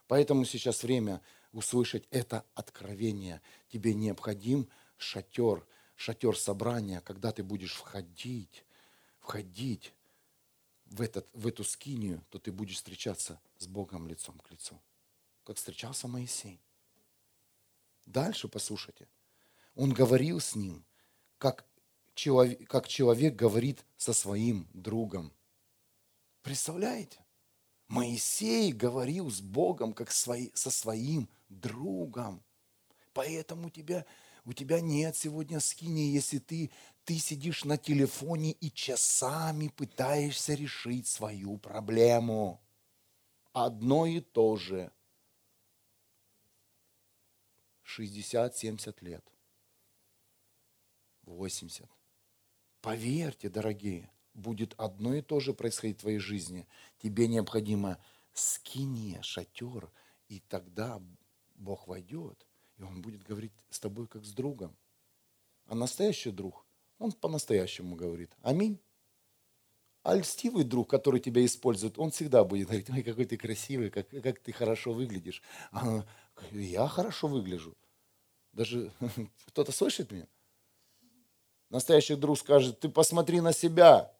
Поэтому сейчас время услышать это откровение. Тебе необходим шатер, шатер собрания, когда ты будешь входить, входить в, этот, в эту скинию, то ты будешь встречаться с Богом лицом к лицу. Как встречался Моисей. Дальше послушайте. Он говорил с ним, как человек, как человек говорит со своим другом. Представляете? Моисей говорил с Богом, как свои, со своим другом. Поэтому у тебя, у тебя нет сегодня скини, если ты, ты сидишь на телефоне и часами пытаешься решить свою проблему. Одно и то же. 60-70 лет. 80. Поверьте, дорогие, будет одно и то же происходить в твоей жизни. Тебе необходимо скини шатер, и тогда Бог войдет, и Он будет говорить с тобой как с другом. А настоящий друг, он по-настоящему говорит. Аминь. А льстивый друг, который тебя использует, он всегда будет говорить, ой, какой ты красивый, как, как ты хорошо выглядишь. А, я хорошо выгляжу. Даже кто-то слышит меня? Настоящий друг скажет, ты посмотри на себя.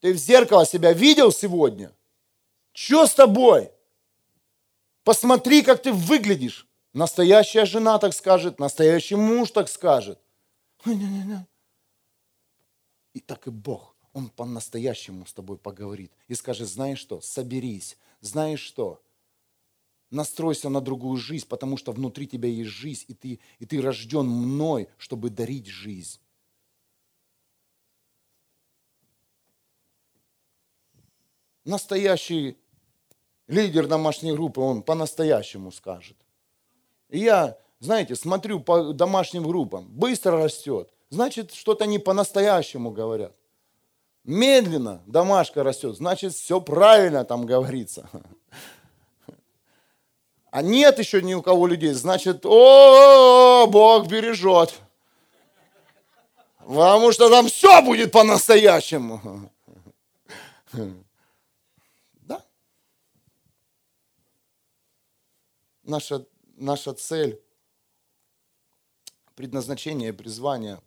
Ты в зеркало себя видел сегодня? Что с тобой? Посмотри, как ты выглядишь. Настоящая жена так скажет, настоящий муж так скажет. И так и Бог, Он по-настоящему с тобой поговорит и скажет, знаешь что, соберись, знаешь что, настройся на другую жизнь, потому что внутри тебя есть жизнь, и ты, и ты рожден мной, чтобы дарить жизнь. Настоящий лидер домашней группы, он по-настоящему скажет. И я, знаете, смотрю по домашним группам, быстро растет, значит, что-то не по-настоящему говорят. Медленно домашка растет, значит, все правильно там говорится. А нет еще ни у кого людей, значит, о, Бог бережет. Потому что там все будет по-настоящему. Наша, наша цель, предназначение, призвание,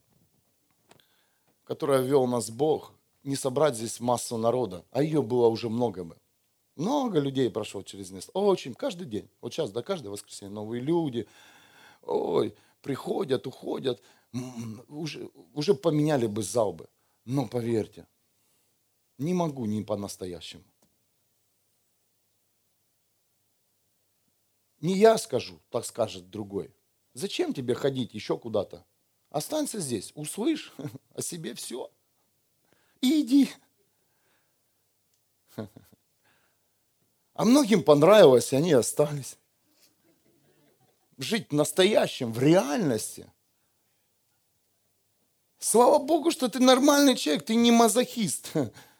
которое вел нас Бог, не собрать здесь массу народа, а ее было уже много бы. Много людей прошло через место. Очень, каждый день. Вот сейчас, до да, каждое воскресенье новые люди. Ой, приходят, уходят. Уже, уже поменяли бы зал бы. Но поверьте, не могу не по-настоящему. Не я скажу, так скажет другой. Зачем тебе ходить еще куда-то? Останься здесь, услышь о себе все. И иди. А многим понравилось, и они остались. Жить в настоящем, в реальности. Слава Богу, что ты нормальный человек, ты не мазохист.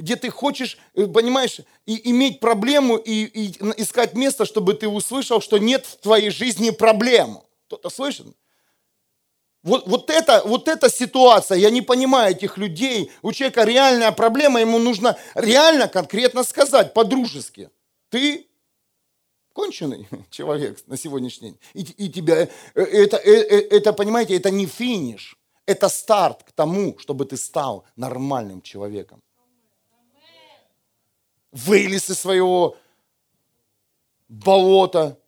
где ты хочешь, э, понимаешь, и иметь проблему и, и искать место, чтобы ты услышал, что нет в твоей жизни проблем. Кто-то слышит? Вот, вот, это, вот эта ситуация, я не понимаю этих людей, у человека реальная проблема, ему нужно реально конкретно сказать, по-дружески. Ты конченый человек на сегодняшний день. И, и тебя, э, это, это, это, понимаете, это не финиш, это старт к тому, чтобы ты стал нормальным человеком вылез из своего болота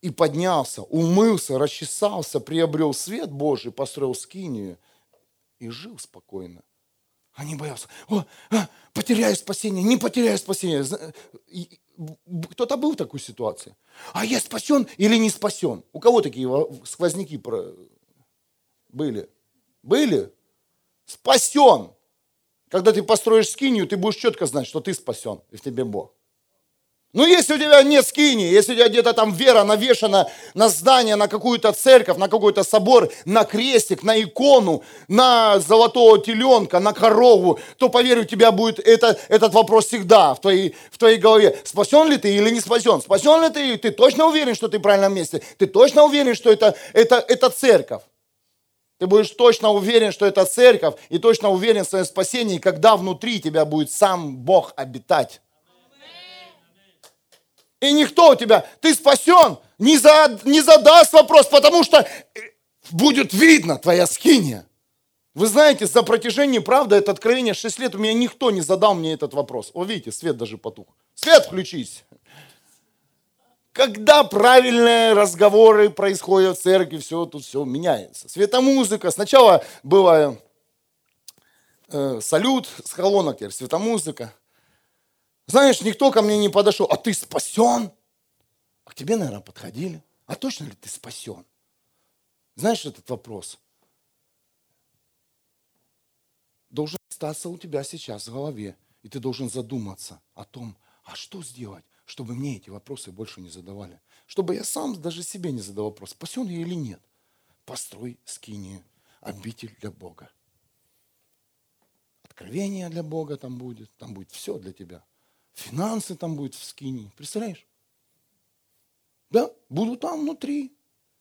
и поднялся, умылся, расчесался, приобрел свет Божий, построил скинию и жил спокойно. А не боялся, о, а, потеряю спасение, не потеряю спасение. Кто-то был в такой ситуации. А я спасен или не спасен? У кого такие сквозняки были? Были? Спасен. Когда ты построишь скинию, ты будешь четко знать, что ты спасен, и в тебе Бог. Ну, если у тебя нет скини, если у тебя где-то там вера навешана на здание, на какую-то церковь, на какой-то собор, на крестик, на икону, на золотого теленка, на корову, то, поверь, у тебя будет это, этот вопрос всегда в твоей, в твоей голове. Спасен ли ты или не спасен? Спасен ли ты? Ты точно уверен, что ты в правильном месте? Ты точно уверен, что это, это, это церковь? Ты будешь точно уверен, что это церковь, и точно уверен в своем спасении, когда внутри тебя будет сам Бог обитать. И никто у тебя, ты спасен, не, за, не задаст вопрос, потому что будет видно твоя скиния. Вы знаете, за протяжение, правда, это откровение 6 лет, у меня никто не задал мне этот вопрос. О, видите, свет даже потух. Свет включись. Когда правильные разговоры происходят в церкви, все тут все меняется. Светомузыка. Сначала была э, салют с колонок, теперь светомузыка. Знаешь, никто ко мне не подошел. А ты спасен? А к тебе, наверное, подходили. А точно ли ты спасен? Знаешь этот вопрос? Должен остаться у тебя сейчас в голове. И ты должен задуматься о том, а что сделать, чтобы мне эти вопросы больше не задавали. Чтобы я сам даже себе не задал вопрос, спасен я или нет. Построй скинию, обитель для Бога. Откровение для Бога там будет, там будет все для тебя. Финансы там будет в скинии, представляешь? Да, буду там внутри,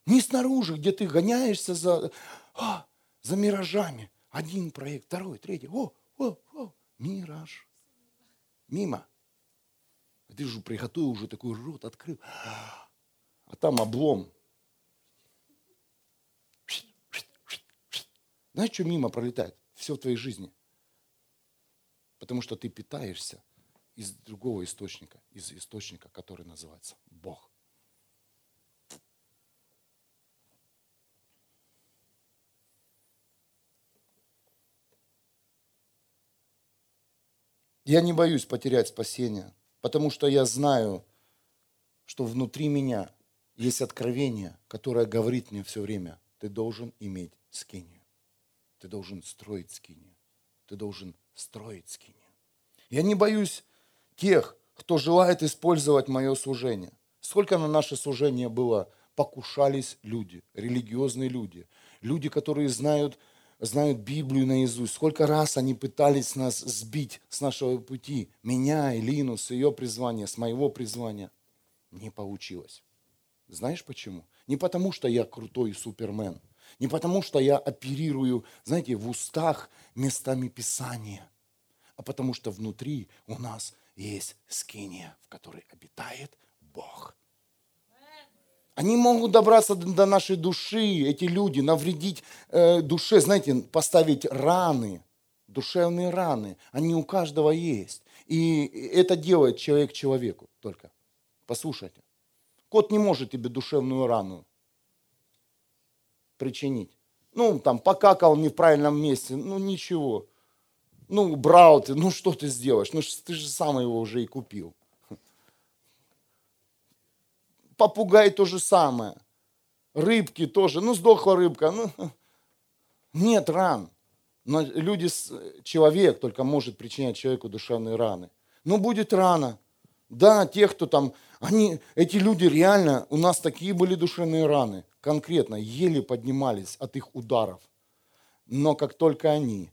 не снаружи, где ты гоняешься за, а, за миражами. Один проект, второй, третий. О, о, о, мираж. Мимо. А ты же приготовил, уже такой рот открыл. А там облом. Знаешь, что мимо пролетает? Все в твоей жизни. Потому что ты питаешься из другого источника, из источника, который называется Бог. Я не боюсь потерять спасение – Потому что я знаю, что внутри меня есть откровение, которое говорит мне все время, ты должен иметь скинию. Ты должен строить скинию. Ты должен строить скинию. Я не боюсь тех, кто желает использовать мое служение. Сколько на наше служение было покушались люди, религиозные люди, люди, которые знают знают Библию наизусть. Сколько раз они пытались нас сбить с нашего пути. Меня, Илину, с ее призвания, с моего призвания. Не получилось. Знаешь почему? Не потому, что я крутой супермен. Не потому, что я оперирую, знаете, в устах местами Писания. А потому, что внутри у нас есть скиния, в которой обитает Бог. Они могут добраться до нашей души, эти люди, навредить э, душе, знаете, поставить раны, душевные раны. Они у каждого есть. И это делает человек человеку только. Послушайте. Кот не может тебе душевную рану причинить. Ну, там, покакал не в правильном месте, ну, ничего. Ну, брал ты, ну, что ты сделаешь? Ну, ты же сам его уже и купил попугай то же самое. Рыбки тоже. Ну, сдохла рыбка. Ну, нет ран. Но люди, человек только может причинять человеку душевные раны. Но будет рана. Да, те, кто там, они, эти люди реально, у нас такие были душевные раны, конкретно, еле поднимались от их ударов. Но как только они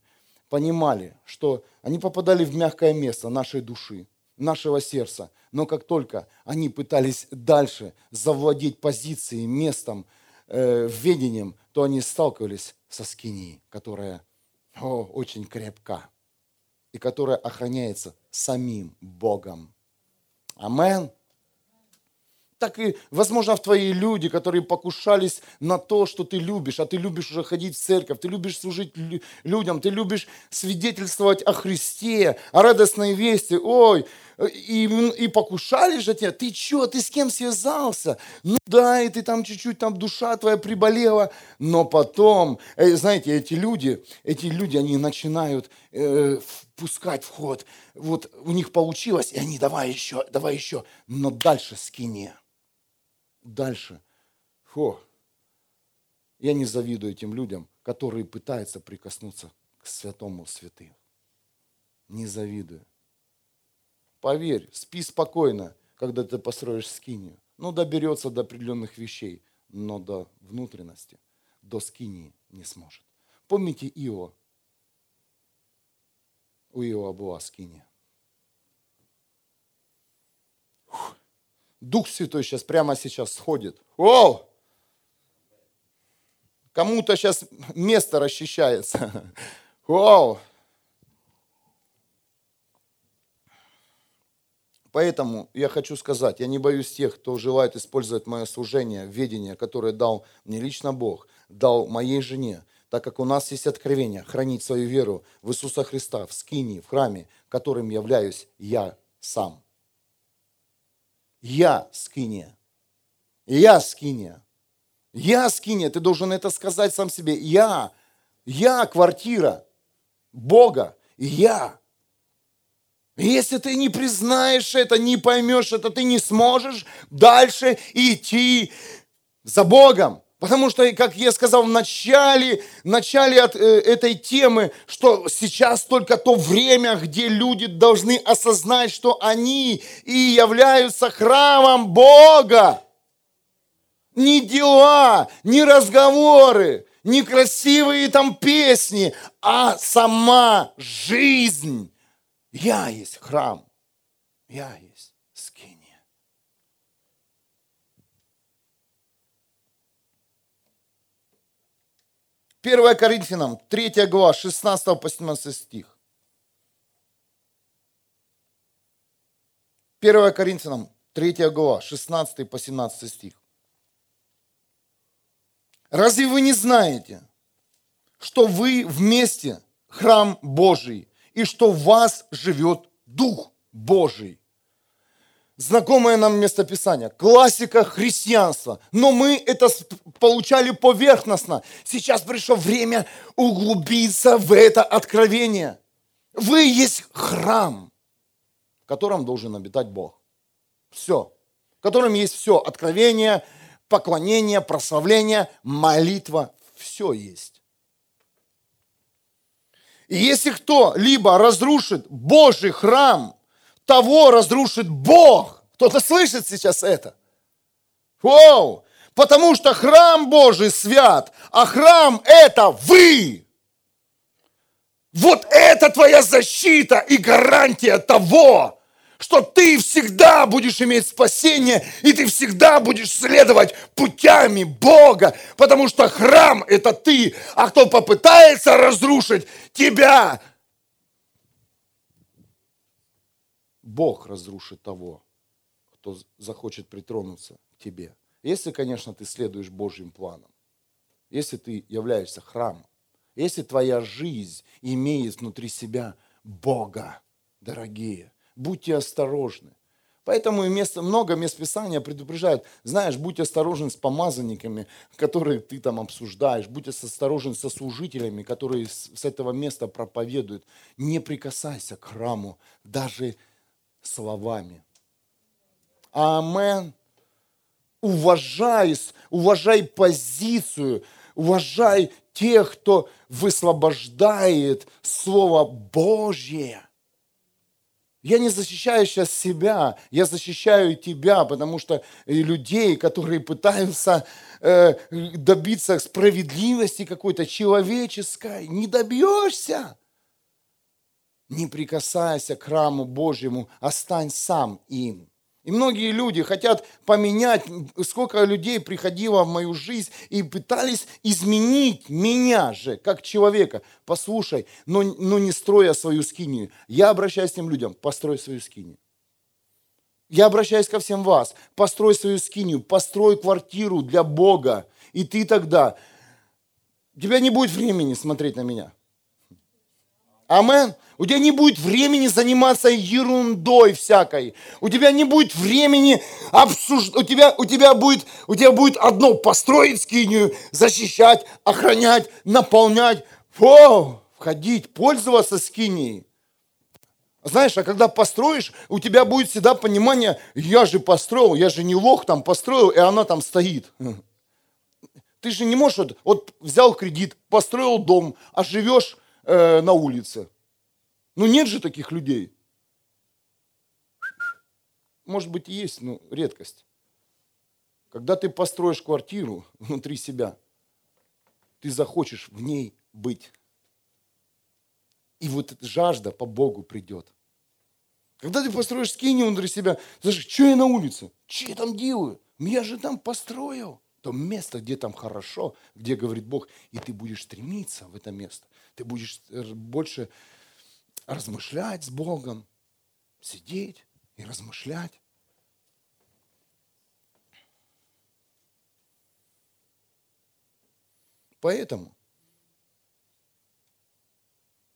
понимали, что они попадали в мягкое место нашей души, нашего сердца. Но как только они пытались дальше завладеть позицией, местом, э, ведением, то они сталкивались со скинией, которая о, очень крепка и которая охраняется самим Богом. Амен так и, возможно, в твои люди, которые покушались на то, что ты любишь, а ты любишь уже ходить в церковь, ты любишь служить людям, ты любишь свидетельствовать о Христе, о радостной вести, ой, и, и покушались же тебя, ты что, ты с кем связался? Ну да, и ты там чуть-чуть, там душа твоя приболела, но потом, э, знаете, эти люди, эти люди, они начинают э, впускать в вот у них получилось, и они давай еще, давай еще, но дальше скине дальше. Фу. Я не завидую этим людям, которые пытаются прикоснуться к святому святым. Не завидую. Поверь, спи спокойно, когда ты построишь скинию. Ну, доберется до определенных вещей, но до внутренности, до скинии не сможет. Помните Ио? У Иова была скиния. Дух Святой сейчас, прямо сейчас сходит. О! Кому-то сейчас место расчищается. Вау! Поэтому я хочу сказать, я не боюсь тех, кто желает использовать мое служение, ведение, которое дал мне лично Бог, дал моей жене, так как у нас есть откровение хранить свою веру в Иисуса Христа в скинии, в храме, которым являюсь я сам. Я скиния. Я скиния. Я скиния. Ты должен это сказать сам себе. Я. Я квартира Бога. Я. Если ты не признаешь это, не поймешь это, ты не сможешь дальше идти за Богом. Потому что, как я сказал в начале, в начале от, э, этой темы, что сейчас только то время, где люди должны осознать, что они и являются храмом Бога. Не дела, не разговоры, не красивые там песни, а сама жизнь. Я есть храм. Я есть. 1 Коринфянам, 3 глава, 16 по 17 стих. 1 Коринфянам, 3 глава, 16 по 17 стих. Разве вы не знаете, что вы вместе храм Божий, и что в вас живет Дух Божий? знакомое нам местописание, классика христианства. Но мы это получали поверхностно. Сейчас пришло время углубиться в это откровение. Вы есть храм, в котором должен обитать Бог. Все. В котором есть все. Откровение, поклонение, прославление, молитва. Все есть. И если кто-либо разрушит Божий храм – того разрушит Бог. Кто-то слышит сейчас это? Воу! Потому что храм Божий свят, а храм это вы. Вот это твоя защита и гарантия того, что ты всегда будешь иметь спасение, и ты всегда будешь следовать путями Бога, потому что храм – это ты, а кто попытается разрушить тебя, Бог разрушит того, кто захочет притронуться к тебе. Если, конечно, ты следуешь Божьим планам. Если ты являешься храмом. Если твоя жизнь имеет внутри себя Бога, дорогие, будьте осторожны. Поэтому место, много мест Писания предупреждают, знаешь, будь осторожен с помазанниками, которые ты там обсуждаешь, будь осторожен со служителями, которые с этого места проповедуют. Не прикасайся к храму, даже словами. Амен. Уважай, уважай позицию, уважай тех, кто высвобождает Слово Божье. Я не защищаю сейчас себя, я защищаю тебя, потому что людей, которые пытаются э, добиться справедливости какой-то человеческой, не добьешься. не прикасайся к храму Божьему, остань сам им. И многие люди хотят поменять, сколько людей приходило в мою жизнь и пытались изменить меня же, как человека. Послушай, но, но не строя свою скинию. Я обращаюсь к тем людям, построй свою скинию. Я обращаюсь ко всем вас, построй свою скинию, построй квартиру для Бога. И ты тогда, у тебя не будет времени смотреть на меня. Амен. У тебя не будет времени заниматься ерундой всякой. У тебя не будет времени обсуждать. У тебя, у тебя, будет, у тебя будет одно построить скинию, защищать, охранять, наполнять. Фу, входить, пользоваться скинией. Знаешь, а когда построишь, у тебя будет всегда понимание, я же построил, я же не лох там построил, и она там стоит. Ты же не можешь, вот, вот взял кредит, построил дом, а живешь э, на улице. Ну нет же таких людей. Может быть и есть, но редкость. Когда ты построишь квартиру внутри себя, ты захочешь в ней быть. И вот эта жажда по Богу придет. Когда ты построишь скини внутри себя, ты скажешь, что я на улице? Что я там делаю? Я же там построил. То место, где там хорошо, где говорит Бог, и ты будешь стремиться в это место. Ты будешь э, больше размышлять с Богом, сидеть и размышлять. Поэтому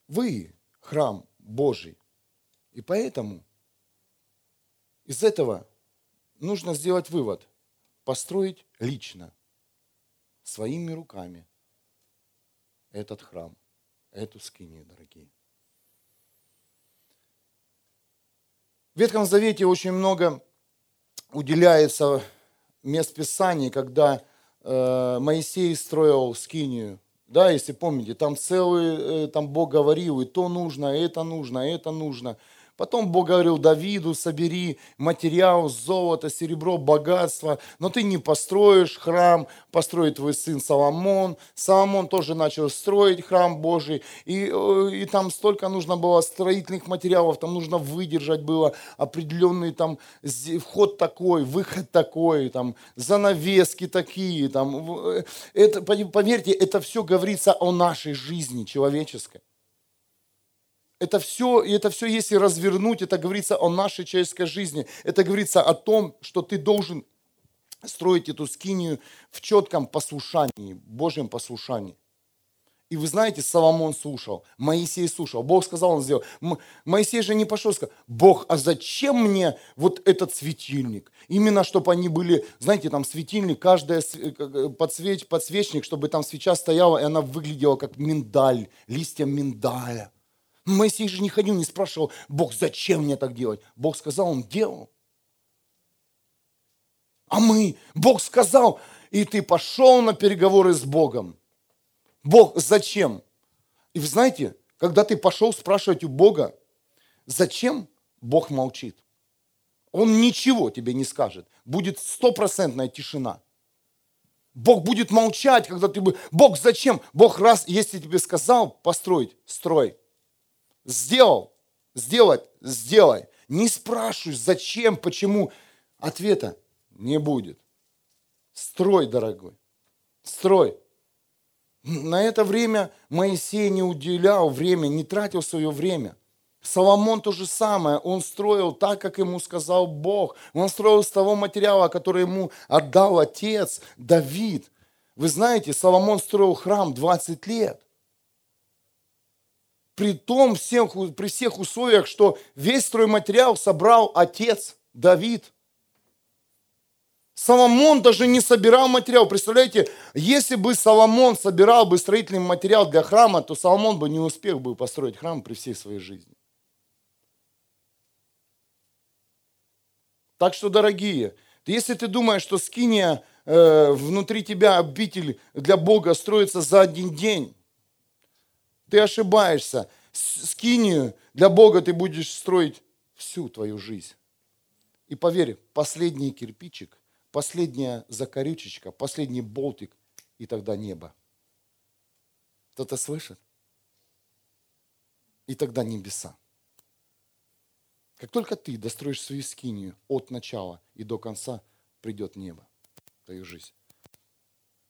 вы храм Божий. И поэтому из этого нужно сделать вывод. Построить лично, своими руками этот храм, эту скинию, дорогие. В Ветхом Завете очень много уделяется мест Писаний, когда э, Моисей строил скинию. Да, если помните, там целый, э, там Бог говорил, и то нужно, и это нужно, и это нужно – Потом Бог говорил Давиду, собери материал, золото, серебро, богатство, но ты не построишь храм, построит твой сын Соломон. Соломон тоже начал строить храм Божий, и, э, и там столько нужно было строительных материалов, там нужно выдержать было определенный там вход такой, выход такой, там занавески такие, там, э, это, поверьте, это все говорится о нашей жизни человеческой это все, и это все, если развернуть, это говорится о нашей человеческой жизни. Это говорится о том, что ты должен строить эту скинию в четком послушании, Божьем послушании. И вы знаете, Соломон слушал, Моисей слушал. Бог сказал, он сделал. Моисей же не пошел, сказал, Бог, а зачем мне вот этот светильник? Именно, чтобы они были, знаете, там светильник, каждый э, подсвеч, подсвечник, чтобы там свеча стояла, и она выглядела как миндаль, листья миндаля. Моисей же не ходил, не спрашивал, Бог, зачем мне так делать? Бог сказал, он делал. А мы, Бог сказал, и ты пошел на переговоры с Богом. Бог, зачем? И вы знаете, когда ты пошел спрашивать у Бога, зачем, Бог молчит. Он ничего тебе не скажет. Будет стопроцентная тишина. Бог будет молчать, когда ты... Бог зачем? Бог раз, если тебе сказал построить, строй. Сделал, сделать, сделай. Не спрашивай, зачем, почему. Ответа не будет. Строй, дорогой, строй. На это время Моисей не уделял время, не тратил свое время. Соломон то же самое, он строил так, как ему сказал Бог. Он строил с того материала, который ему отдал отец Давид. Вы знаете, Соломон строил храм 20 лет при том всех, при всех условиях, что весь стройматериал собрал отец Давид. Соломон даже не собирал материал. Представляете, если бы Соломон собирал бы строительный материал для храма, то Соломон бы не успел бы построить храм при всей своей жизни. Так что, дорогие, если ты думаешь, что скиния э, внутри тебя обитель для Бога строится за один день, ты ошибаешься. Скинию для Бога ты будешь строить всю твою жизнь. И поверь, последний кирпичик, последняя закорючечка, последний болтик, и тогда небо. Кто-то слышит? И тогда небеса. Как только ты достроишь свою скинию от начала и до конца, придет небо в твою жизнь.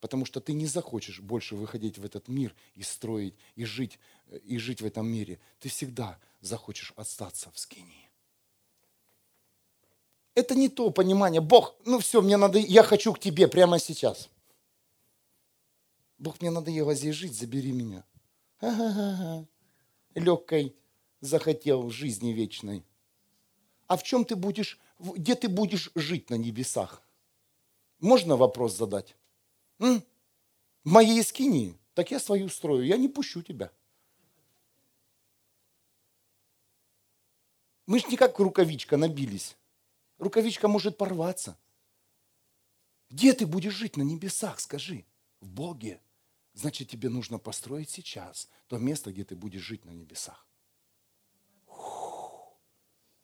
Потому что ты не захочешь больше выходить в этот мир и строить, и жить, и жить в этом мире. Ты всегда захочешь остаться в скинии. Это не то понимание. Бог, ну все, мне надо, я хочу к тебе прямо сейчас. Бог, мне надоело здесь жить, забери меня. Ага-га-га. Легкой захотел жизни вечной. А в чем ты будешь, где ты будешь жить на небесах? Можно вопрос задать? В моей скинии? Так я свою строю, я не пущу тебя. Мы же не как рукавичка набились. Рукавичка может порваться. Где ты будешь жить на небесах, скажи? В Боге. Значит, тебе нужно построить сейчас то место, где ты будешь жить на небесах.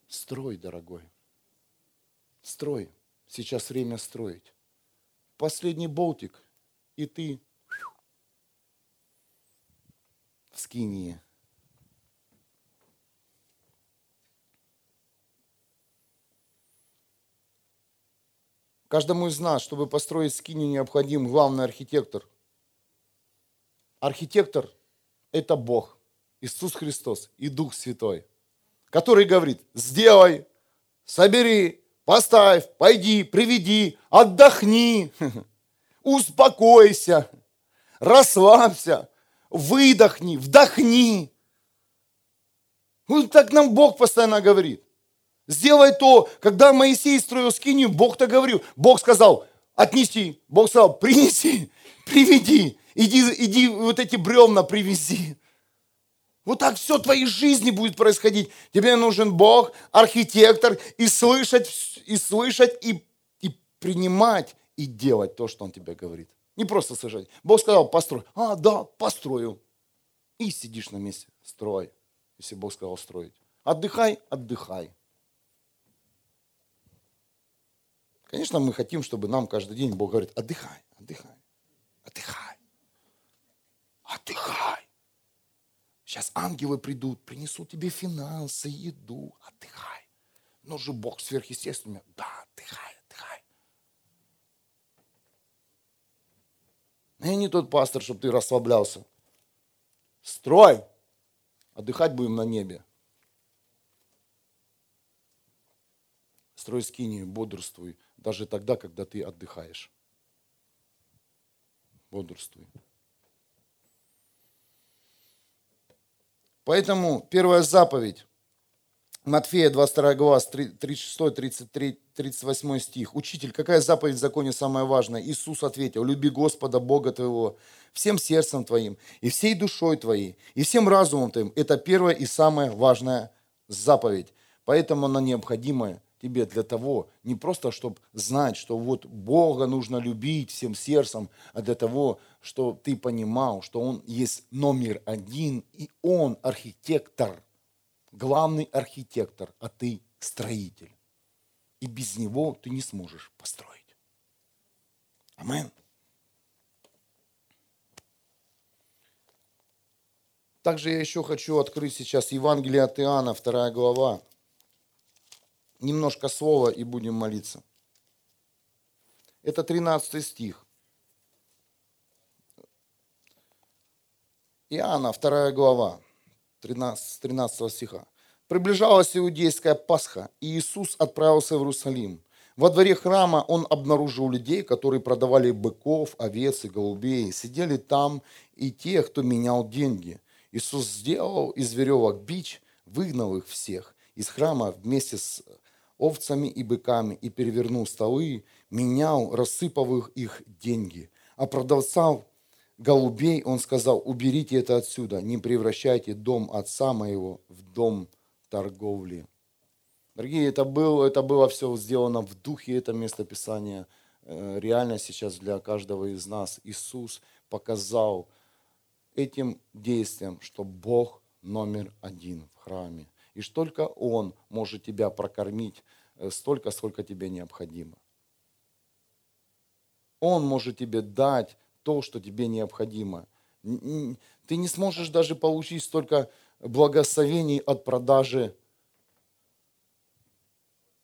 Строй, дорогой. Строй. Сейчас время строить. Последний болтик, и ты в скинии. Каждому из нас, чтобы построить скинию, необходим главный архитектор. Архитектор – это Бог, Иисус Христос и Дух Святой, который говорит, сделай, собери, поставь, пойди, приведи, отдохни, успокойся, расслабься, выдохни, вдохни. Вот так нам Бог постоянно говорит. Сделай то, когда Моисей строил скинию, Бог-то говорил. Бог сказал, отнеси. Бог сказал, принеси, приведи. Иди, иди вот эти бревна привези. Вот так все в твоей жизни будет происходить. Тебе нужен Бог, архитектор, и слышать, и слышать, и, и принимать, и делать то, что Он тебе говорит. Не просто слышать. Бог сказал, построй. А, да, построю. И сидишь на месте. Строй. Если Бог сказал строить. Отдыхай, отдыхай. Конечно, мы хотим, чтобы нам каждый день Бог говорит, отдыхай, отдыхай, отдыхай, отдыхай. Сейчас ангелы придут, принесут тебе финансы, еду, отдыхай. Но же Бог сверхъестественный. Да, отдыхай, отдыхай. Я не тот пастор, чтобы ты расслаблялся. Строй. Отдыхать будем на небе. Строй скинию, бодрствуй даже тогда, когда ты отдыхаешь. Бодрствуй. Поэтому первая заповедь, Матфея 22 глава, 36, 33, 38 стих. Учитель, какая заповедь в законе самая важная? Иисус ответил, люби Господа Бога твоего всем сердцем твоим, и всей душой твоей, и всем разумом твоим. Это первая и самая важная заповедь. Поэтому она необходимая тебе для того, не просто, чтобы знать, что вот Бога нужно любить всем сердцем, а для того, что ты понимал, что Он есть номер один, и Он архитектор, главный архитектор, а ты строитель. И без Него ты не сможешь построить. Амин. Также я еще хочу открыть сейчас Евангелие от Иоанна, вторая глава немножко слова и будем молиться. Это 13 стих. Иоанна, 2 глава, 13, 13 стиха. Приближалась иудейская Пасха, и Иисус отправился в Иерусалим. Во дворе храма он обнаружил людей, которые продавали быков, овец и голубей. Сидели там и те, кто менял деньги. Иисус сделал из веревок бич, выгнал их всех из храма вместе с овцами и быками, и перевернул столы, менял, рассыпав их деньги. А продавцам голубей он сказал, уберите это отсюда, не превращайте дом отца моего в дом торговли. Дорогие, это было, это было все сделано в духе, это местописание э, реально сейчас для каждого из нас. Иисус показал этим действием, что Бог номер один в храме. И только Он может тебя прокормить э, столько, сколько тебе необходимо. Он может тебе дать то, что тебе необходимо. Ты не сможешь даже получить столько благословений от продажи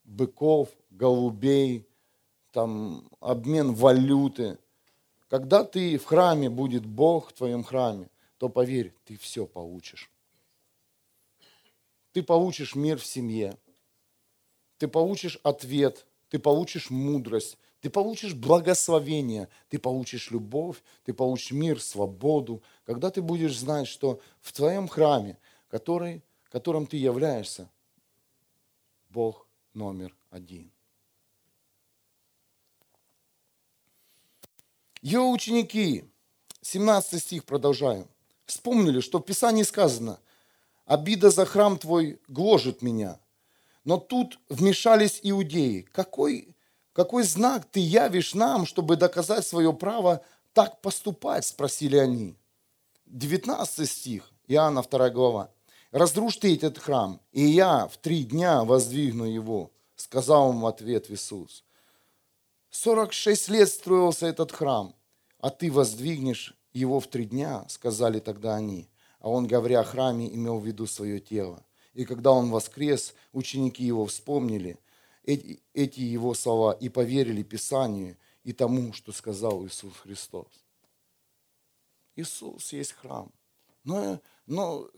быков, голубей, там обмен валюты. Когда ты в храме будет Бог в твоем храме, то поверь, ты все получишь. Ты получишь мир в семье, ты получишь ответ, ты получишь мудрость, ты получишь благословение, ты получишь любовь, ты получишь мир, свободу, когда ты будешь знать, что в твоем храме, который, которым ты являешься, Бог номер один. Его ученики, 17 стих продолжаем, вспомнили, что в Писании сказано, обида за храм твой гложет меня. Но тут вмешались иудеи. Какой какой знак ты явишь нам, чтобы доказать свое право так поступать? Спросили они. 19 стих, Иоанна 2 глава. «Разрушь ты этот храм, и я в три дня воздвигну его», сказал им в ответ Иисус. 46 лет строился этот храм, а ты воздвигнешь его в три дня, сказали тогда они. А он, говоря о храме, имел в виду свое тело. И когда он воскрес, ученики его вспомнили – эти, его слова и поверили Писанию и тому, что сказал Иисус Христос. Иисус есть храм. Но, но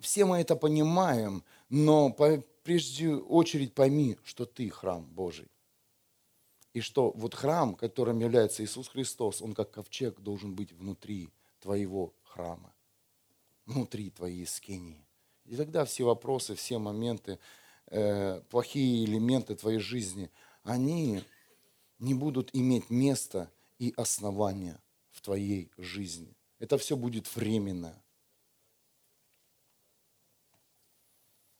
все мы это понимаем, но по, прежде очередь пойми, что ты храм Божий. И что вот храм, которым является Иисус Христос, он как ковчег должен быть внутри твоего храма, внутри твоей скинии. И тогда все вопросы, все моменты, э, плохие элементы твоей жизни, они не будут иметь места и основания в твоей жизни. Это все будет временно.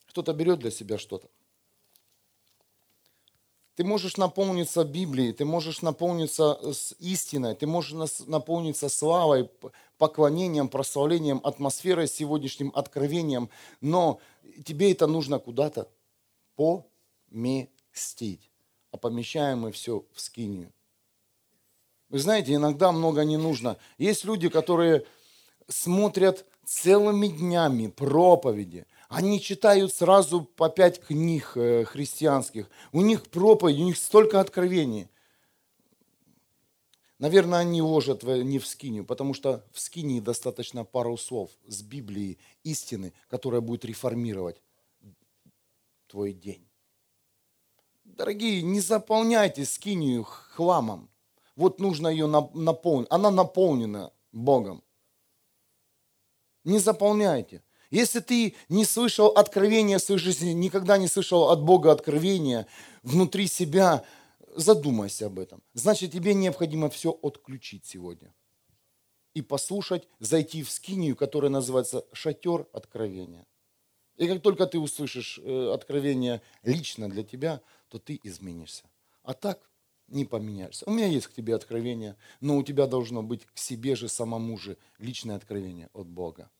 Кто-то берет для себя что-то. Ты можешь наполниться Библией, ты можешь наполниться с истиной, ты можешь наполниться славой, поклонением, прославлением, атмосферой, сегодняшним откровением, но тебе это нужно куда-то поместить. А помещаем мы все в скинию. Вы знаете, иногда много не нужно. Есть люди, которые смотрят целыми днями проповеди. Они читают сразу по пять книг э, христианских. У них проповедь, у них столько откровений. Наверное, они ложат не в скинию, потому что в скинии достаточно пару слов с Библии истины, которая будет реформировать твой день. Дорогие, не заполняйте скинию хламом. Вот нужно ее наполнить. Она наполнена Богом. Не заполняйте. Если ты не слышал откровения в своей жизни, никогда не слышал от Бога откровения внутри себя, задумайся об этом. Значит, тебе необходимо все отключить сегодня. И послушать, зайти в скинию, которая называется «Шатер откровения». И как только ты услышишь э, откровение лично для тебя, то ты изменишься. А так не поменяешься. У меня есть к тебе откровение, но у тебя должно быть к себе же самому же личное откровение от Бога.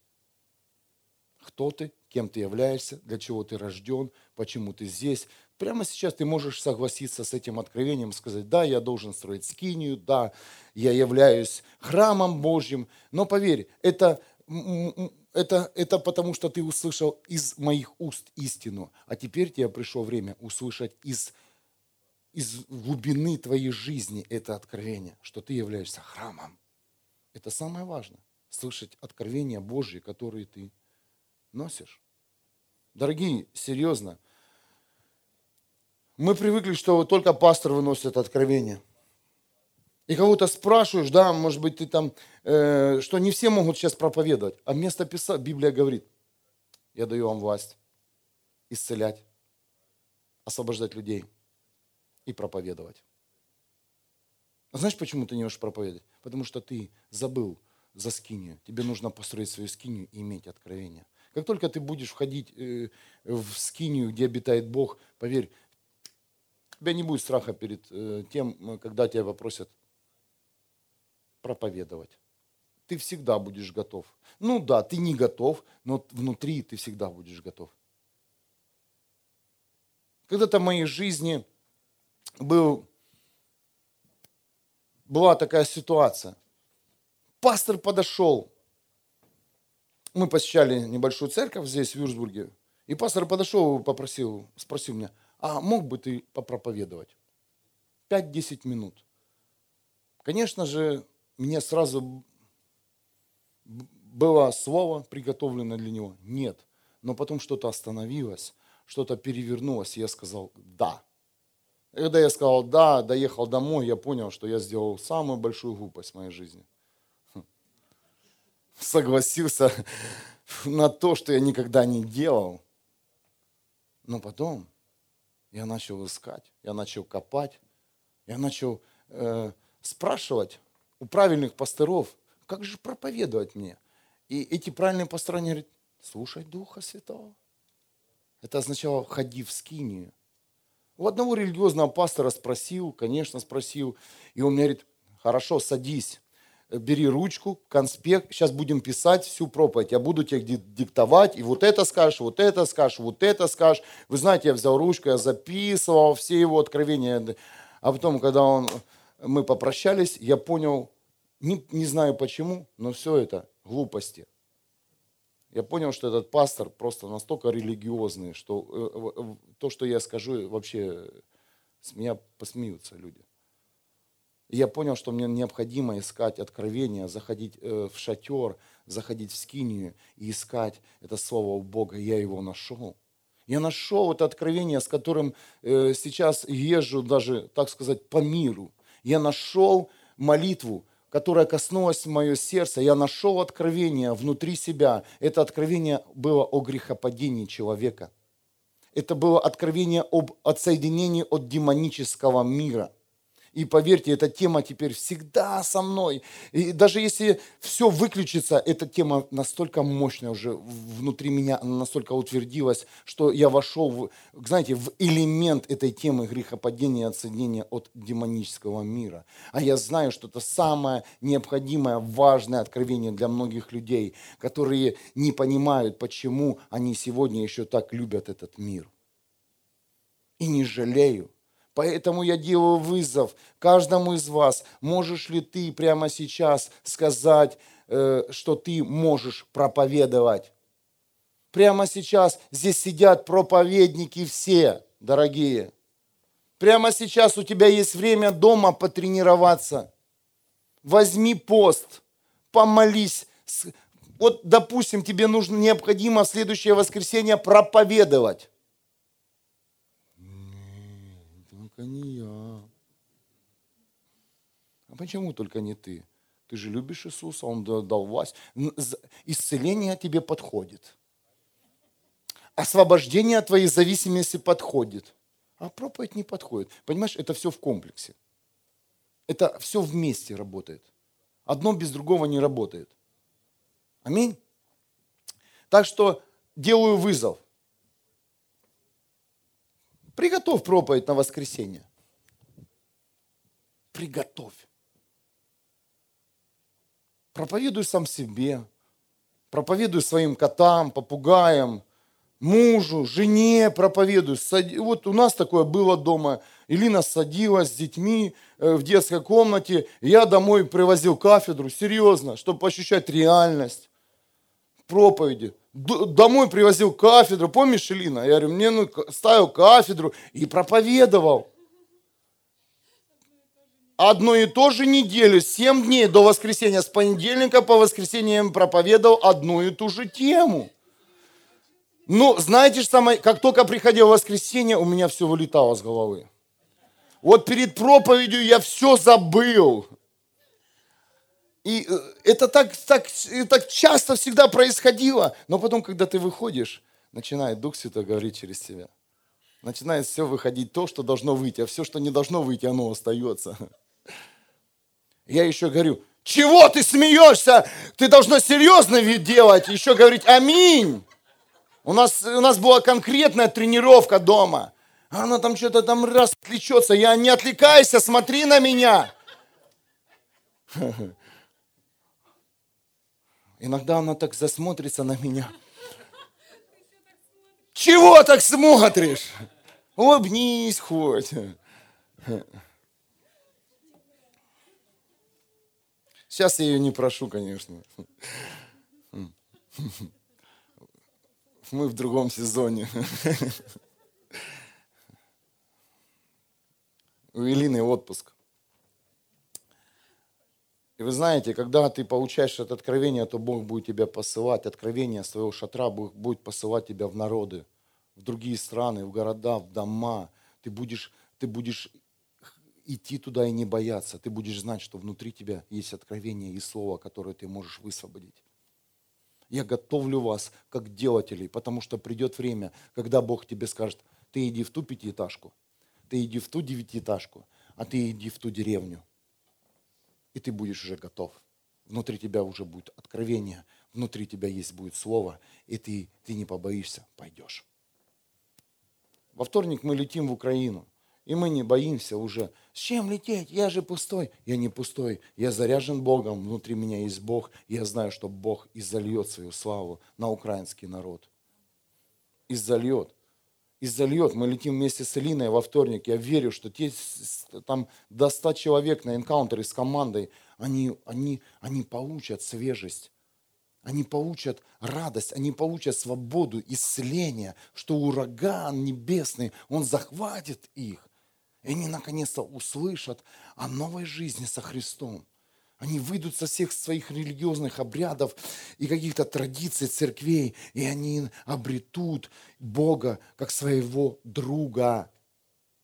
Кто ты, кем ты являешься, для чего ты рожден, почему ты здесь. Прямо сейчас ты можешь согласиться с этим откровением, сказать, да, я должен строить скинию, да, я являюсь храмом Божьим. Но поверь, это это, это потому, что ты услышал из моих уст истину. А теперь тебе пришло время услышать из, из глубины твоей жизни это откровение, что ты являешься храмом. Это самое важное. Слышать откровения Божьи, которые ты носишь. Дорогие, серьезно, мы привыкли, что только пастор выносит откровение – и кого-то спрашиваешь, да, может быть, ты там, э, что не все могут сейчас проповедовать. А вместо писать, Библия говорит, я даю вам власть исцелять, освобождать людей и проповедовать. А знаешь, почему ты не можешь проповедовать? Потому что ты забыл за скинию. Тебе нужно построить свою скинию и иметь откровение. Как только ты будешь входить э, в скинию, где обитает Бог, поверь, тебя не будет страха перед э, тем, когда тебя попросят проповедовать. Ты всегда будешь готов. Ну да, ты не готов, но внутри ты всегда будешь готов. Когда-то в моей жизни был, была такая ситуация. Пастор подошел. Мы посещали небольшую церковь здесь, в Вюрсбурге. И пастор подошел и попросил, спросил меня, а мог бы ты попроповедовать? 5-10 минут. Конечно же, мне сразу было слово приготовлено для него? Нет. Но потом что-то остановилось, что-то перевернулось, и я сказал «да». И когда я сказал «да», доехал домой, я понял, что я сделал самую большую глупость в моей жизни. Согласился на то, что я никогда не делал. Но потом я начал искать, я начал копать, я начал э, спрашивать у правильных пасторов, как же проповедовать мне? И эти правильные пасторы, они говорят, слушай Духа Святого. Это означало, ходи в скинию. У одного религиозного пастора спросил, конечно, спросил, и он мне говорит, хорошо, садись, бери ручку, конспект, сейчас будем писать всю проповедь, я буду тебе диктовать, и вот это скажешь, вот это скажешь, вот это скажешь. Вы знаете, я взял ручку, я записывал все его откровения, а потом, когда он, мы попрощались, я понял, не, не знаю почему, но все это глупости. Я понял, что этот пастор просто настолько религиозный, что э, э, то, что я скажу, вообще с меня посмеются люди. И я понял, что мне необходимо искать откровения, заходить э, в шатер, заходить в скинию и искать это слово у Бога. Я его нашел. Я нашел это откровение, с которым сейчас езжу даже, так сказать, по миру. Я нашел молитву, которая коснулась мое сердце, я нашел откровение внутри себя. Это откровение было о грехопадении человека. Это было откровение об отсоединении от демонического мира – и поверьте, эта тема теперь всегда со мной. И даже если все выключится, эта тема настолько мощная уже внутри меня, она настолько утвердилась, что я вошел, в, знаете, в элемент этой темы грехопадения и отсоединения от демонического мира. А я знаю, что это самое необходимое, важное откровение для многих людей, которые не понимают, почему они сегодня еще так любят этот мир. И не жалеют Поэтому я делаю вызов каждому из вас. Можешь ли ты прямо сейчас сказать, э, что ты можешь проповедовать? Прямо сейчас здесь сидят проповедники все, дорогие. Прямо сейчас у тебя есть время дома потренироваться. Возьми пост, помолись. Вот, допустим, тебе нужно, необходимо в следующее воскресенье проповедовать. Только не я. А почему только не ты? Ты же любишь Иисуса, Он дал власть. Исцеление тебе подходит. Освобождение от твоей зависимости подходит. А проповедь не подходит. Понимаешь, это все в комплексе. Это все вместе работает. Одно без другого не работает. Аминь. Так что делаю вызов. Приготовь проповедь на воскресенье. Приготовь. Проповедуй сам себе. Проповедуй своим котам, попугаям, мужу, жене проповедуй. Вот у нас такое было дома. Илина садилась с детьми э, в детской комнате. Я домой привозил кафедру, серьезно, чтобы ощущать реальность проповеди домой привозил кафедру, помнишь, Илина? Я говорю, мне ну, ставил кафедру и проповедовал. Одну и ту же неделю, семь дней до воскресенья, с понедельника по воскресенье я проповедовал одну и ту же тему. Ну, знаете же самое, как только приходил воскресенье, у меня все вылетало с головы. Вот перед проповедью я все забыл. И э, это так, так, так часто всегда происходило. Но потом, когда ты выходишь, начинает Дух Святой говорить через тебя. Начинает все выходить то, что должно выйти, а все, что не должно выйти, оно остается. Я еще говорю, чего ты смеешься? Ты должна серьезно делать. Еще говорить аминь. У нас, у нас была конкретная тренировка дома. Она там что-то там раз отвлечется. Я не отвлекайся, смотри на меня. Иногда она так засмотрится на меня. Чего так смотришь? Улыбнись хоть. Сейчас я ее не прошу, конечно. Мы в другом сезоне. У Илины отпуск. И вы знаете, когда ты получаешь это откровение, то Бог будет тебя посылать. Откровение своего шатра будет посылать тебя в народы, в другие страны, в города, в дома. Ты будешь, ты будешь идти туда и не бояться. Ты будешь знать, что внутри тебя есть откровение и слово, которое ты можешь высвободить. Я готовлю вас как делателей, потому что придет время, когда Бог тебе скажет, ты иди в ту пятиэтажку, ты иди в ту девятиэтажку, а ты иди в ту деревню и ты будешь уже готов. Внутри тебя уже будет откровение, внутри тебя есть будет слово, и ты, ты не побоишься, пойдешь. Во вторник мы летим в Украину, и мы не боимся уже. С чем лететь? Я же пустой. Я не пустой. Я заряжен Богом. Внутри меня есть Бог. Я знаю, что Бог изольет свою славу на украинский народ. Изольет и зальет. Мы летим вместе с Элиной во вторник. Я верю, что те там до 100 человек на энкаунтере с командой, они, они, они получат свежесть. Они получат радость, они получат свободу, исцеление, что ураган небесный, он захватит их. И они наконец-то услышат о новой жизни со Христом. Они выйдут со всех своих религиозных обрядов и каких-то традиций церквей, и они обретут Бога как своего друга.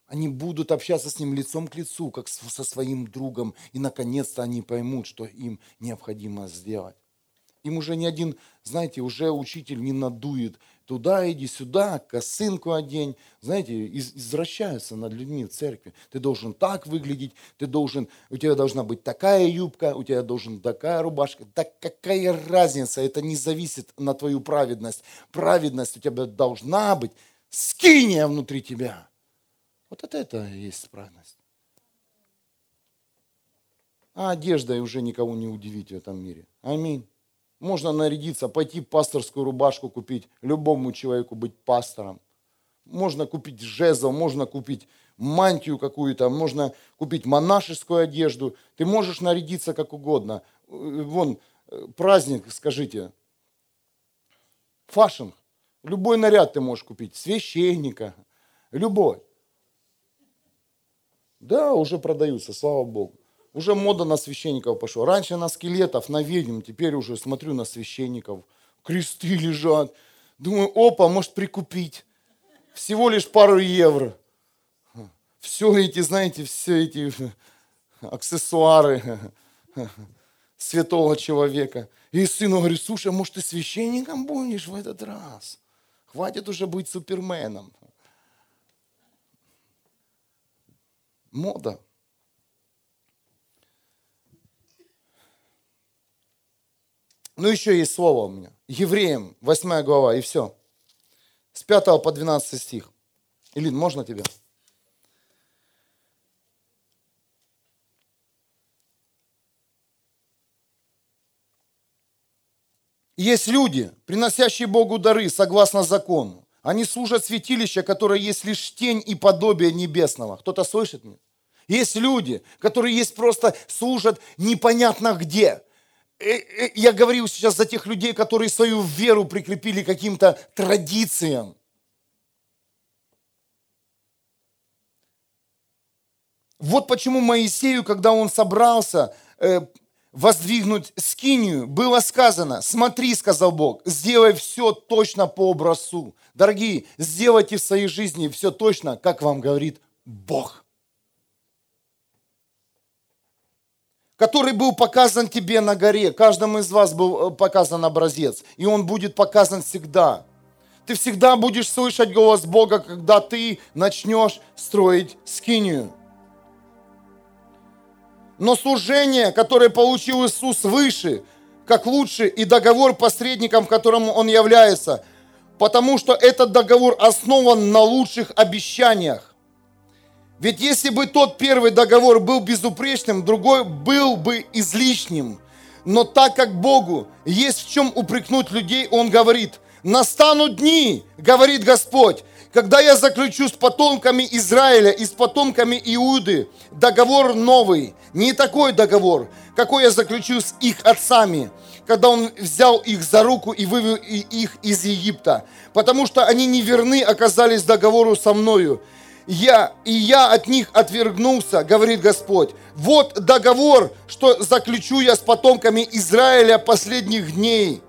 Они будут общаться с Ним лицом к лицу, как со своим другом, и наконец-то они поймут, что им необходимо сделать. Им уже ни один, знаете, уже учитель не надует туда иди, сюда, косынку одень. Знаете, извращаются над людьми в церкви. Ты должен так выглядеть, ты должен, у тебя должна быть такая юбка, у тебя должна такая рубашка. Да какая разница, это не зависит на твою праведность. Праведность у тебя должна быть скиния внутри тебя. Вот это, это и есть праведность. А одеждой уже никого не удивить в этом мире. Аминь. Можно нарядиться, пойти пасторскую рубашку купить, любому человеку быть пастором. Можно купить жезл, можно купить мантию какую-то, можно купить монашескую одежду. Ты можешь нарядиться как угодно. Вон, праздник, скажите, фашинг. Любой наряд ты можешь купить, священника, любой. Да, уже продаются, слава Богу. Уже мода на священников пошла. Раньше на скелетов, на ведьм, теперь уже смотрю на священников. Кресты лежат. Думаю, опа, может прикупить. Всего лишь пару евро. Все эти, знаете, все эти аксессуары святого человека. И сыну говорит, слушай, может ты священником будешь в этот раз? Хватит уже быть суперменом. Мода. Ну, еще есть слово у меня. Евреям, 8 глава, и все. С 5 по 12 стих. Илин, можно тебе? Есть люди, приносящие Богу дары согласно закону. Они служат святилище, которое есть лишь тень и подобие небесного. Кто-то слышит меня? Есть люди, которые есть просто служат непонятно где. Э, э, я говорил сейчас за тех людей, которые свою веру прикрепили каким-то традициям. Вот почему Моисею, когда он собрался э, воздвигнуть скинию, было сказано, смотри, сказал Бог, сделай все точно по образцу. Дорогие, сделайте в своей жизни все точно, как вам говорит Бог. Который был показан тебе на горе. Каждому из вас был э, показан образец. И он будет показан всегда. Ты всегда будешь слышать голос Бога, когда ты начнешь строить скинию. Но служение, которое получил Иисус выше, как лучше, и договор посредником, которым он является, потому что этот договор основан на лучших обещаниях. Ведь если бы тот первый договор был безупречным, другой был бы излишним. Но так как Богу есть в чем упрекнуть людей, Он говорит, настанут дни, говорит Господь, когда я заключу с потомками Израиля и с потомками Иуды договор новый, не такой договор, какой я заключу с их отцами, когда он взял их за руку и вывел их из Египта, потому что они неверны оказались договору со мною я, и я от них отвергнулся, говорит Господь. Вот договор, что заключу я с потомками Израиля последних дней,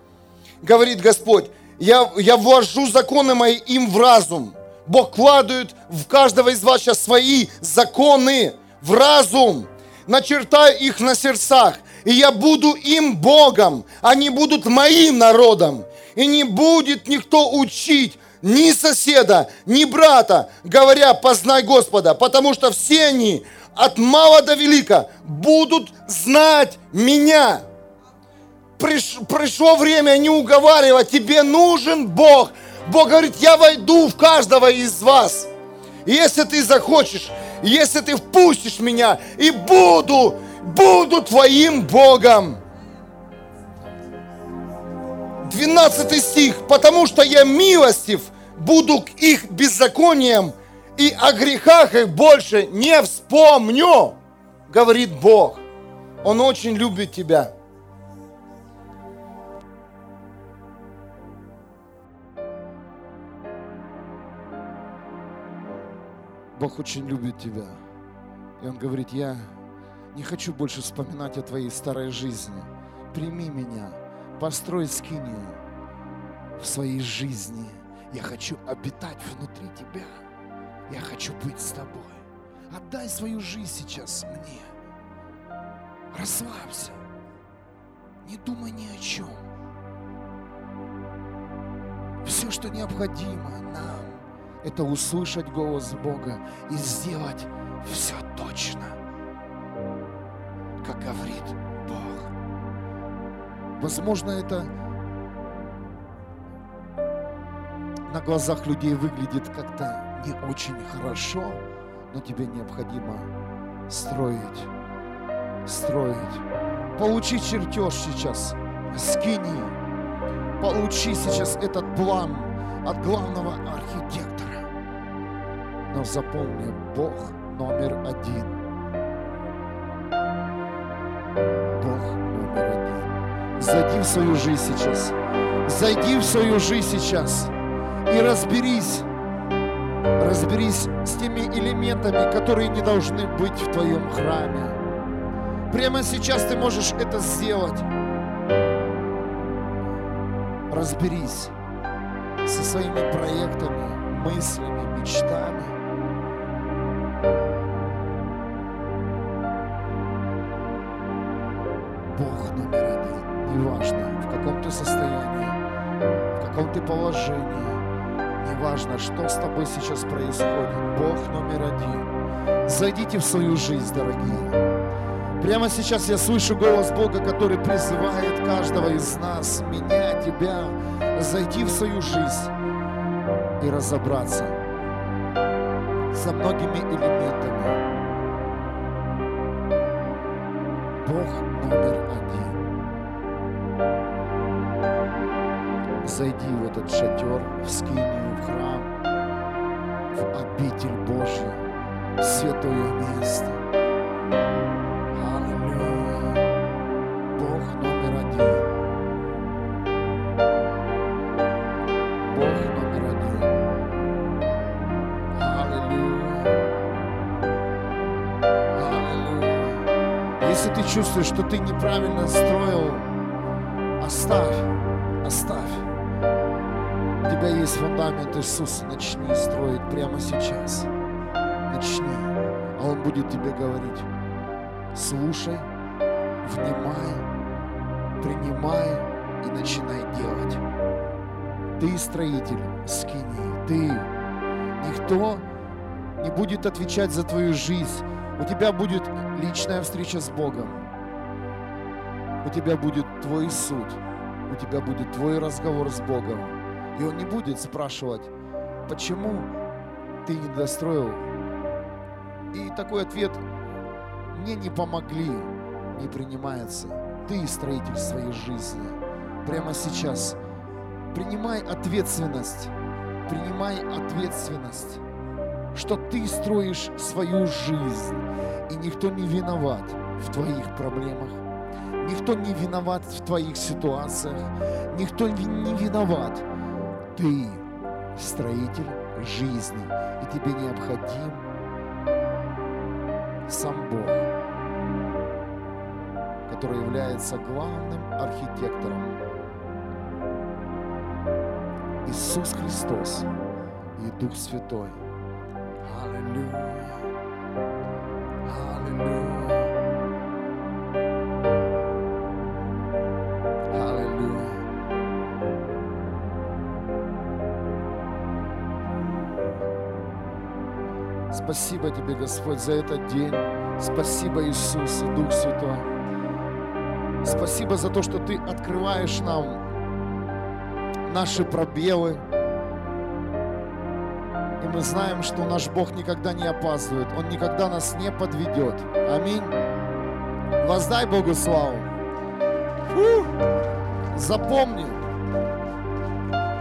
говорит Господь. Я, я ввожу законы мои им в разум. Бог кладывает в каждого из вас сейчас свои законы в разум. Начертаю их на сердцах. И я буду им Богом. Они будут моим народом. И не будет никто учить ни соседа, ни брата, говоря, познай Господа, потому что все они от мала до велика будут знать меня. Приш, пришло время не уговаривать, тебе нужен Бог. Бог говорит, я войду в каждого из вас. Если ты захочешь, если ты впустишь меня и буду, буду твоим Богом. 12 стих. Потому что я милостив, буду к их беззакониям, и о грехах их больше не вспомню, говорит Бог. Он очень любит тебя. Бог очень любит тебя. И Он говорит, я не хочу больше вспоминать о твоей старой жизни. Прими меня, построй скинию в своей жизни. Я хочу обитать внутри тебя. Я хочу быть с тобой. Отдай свою жизнь сейчас мне. Расслабься. Не думай ни о чем. Все, что необходимо нам, это услышать голос Бога и сделать все точно, как говорит Бог. Возможно, это на глазах людей выглядит как-то не очень хорошо, но тебе необходимо строить, строить. Получи чертеж сейчас, скини, получи сейчас этот план от главного архитектора. Но запомни, Бог номер один. Бог номер один. Зайди в свою жизнь сейчас. Зайди в свою жизнь сейчас и разберись, разберись с теми элементами, которые не должны быть в твоем храме. Прямо сейчас ты можешь это сделать. Разберись со своими проектами, мыслями, мечтами. Бог номер один. Неважно, в каком ты состоянии, в каком ты положении, неважно, что с тобой сейчас происходит. Бог номер один. Зайдите в свою жизнь, дорогие. Прямо сейчас я слышу голос Бога, который призывает каждого из нас, меня, тебя, зайти в свою жизнь и разобраться со многими элементами. Бог Зайди в этот шатер, в скинию, в храм, в обитель Божью, в святое место. Аллилуйя. Бог номер один. Бог номер один. Аллилуйя. Аллилуйя. Если ты чувствуешь, что ты неправильно строил, оставь. Есть фундамент Иисуса, начни строить прямо сейчас. Начни, а Он будет тебе говорить, слушай, внимай, принимай и начинай делать. Ты строитель скини, ты. Никто не будет отвечать за твою жизнь. У тебя будет личная встреча с Богом. У тебя будет твой суд. У тебя будет твой разговор с Богом. И Он не будет спрашивать, почему ты не достроил. И такой ответ мне не помогли, не принимается. Ты строитель своей жизни. Прямо сейчас принимай ответственность. Принимай ответственность, что ты строишь свою жизнь. И никто не виноват в твоих проблемах. Никто не виноват в твоих ситуациях. Никто не виноват. Ты строитель жизни. И тебе необходим сам Бог, который является главным архитектором. Иисус Христос и Дух Святой. Аллилуйя. Спасибо тебе, Господь, за этот день. Спасибо, Иисус Дух Святой. Спасибо за то, что Ты открываешь нам наши пробелы. И мы знаем, что наш Бог никогда не опаздывает. Он никогда нас не подведет. Аминь. Воздай Богу славу. Фу. Запомни,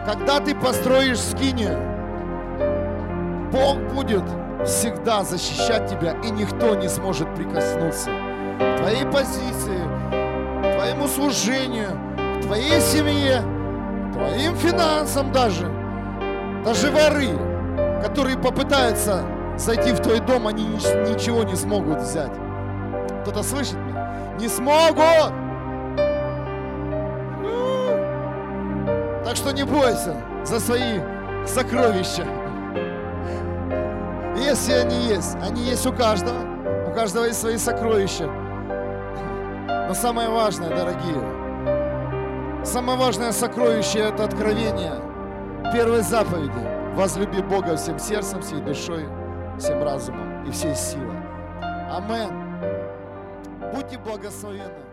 когда ты построишь скинию, Бог будет всегда защищать тебя, и никто не сможет прикоснуться к твоей позиции, к твоему служению, к твоей семье, к твоим финансам даже. Даже воры, которые попытаются зайти в твой дом, они ничего не смогут взять. Кто-то слышит меня? Не смогут! Так что не бойся за свои сокровища. Если они есть, они есть у каждого. У каждого есть свои сокровища. Но самое важное, дорогие, самое важное сокровище – это откровение первой заповеди. Возлюби Бога всем сердцем, всей душой, всем разумом и всей силой. Амен. Будьте благословенны.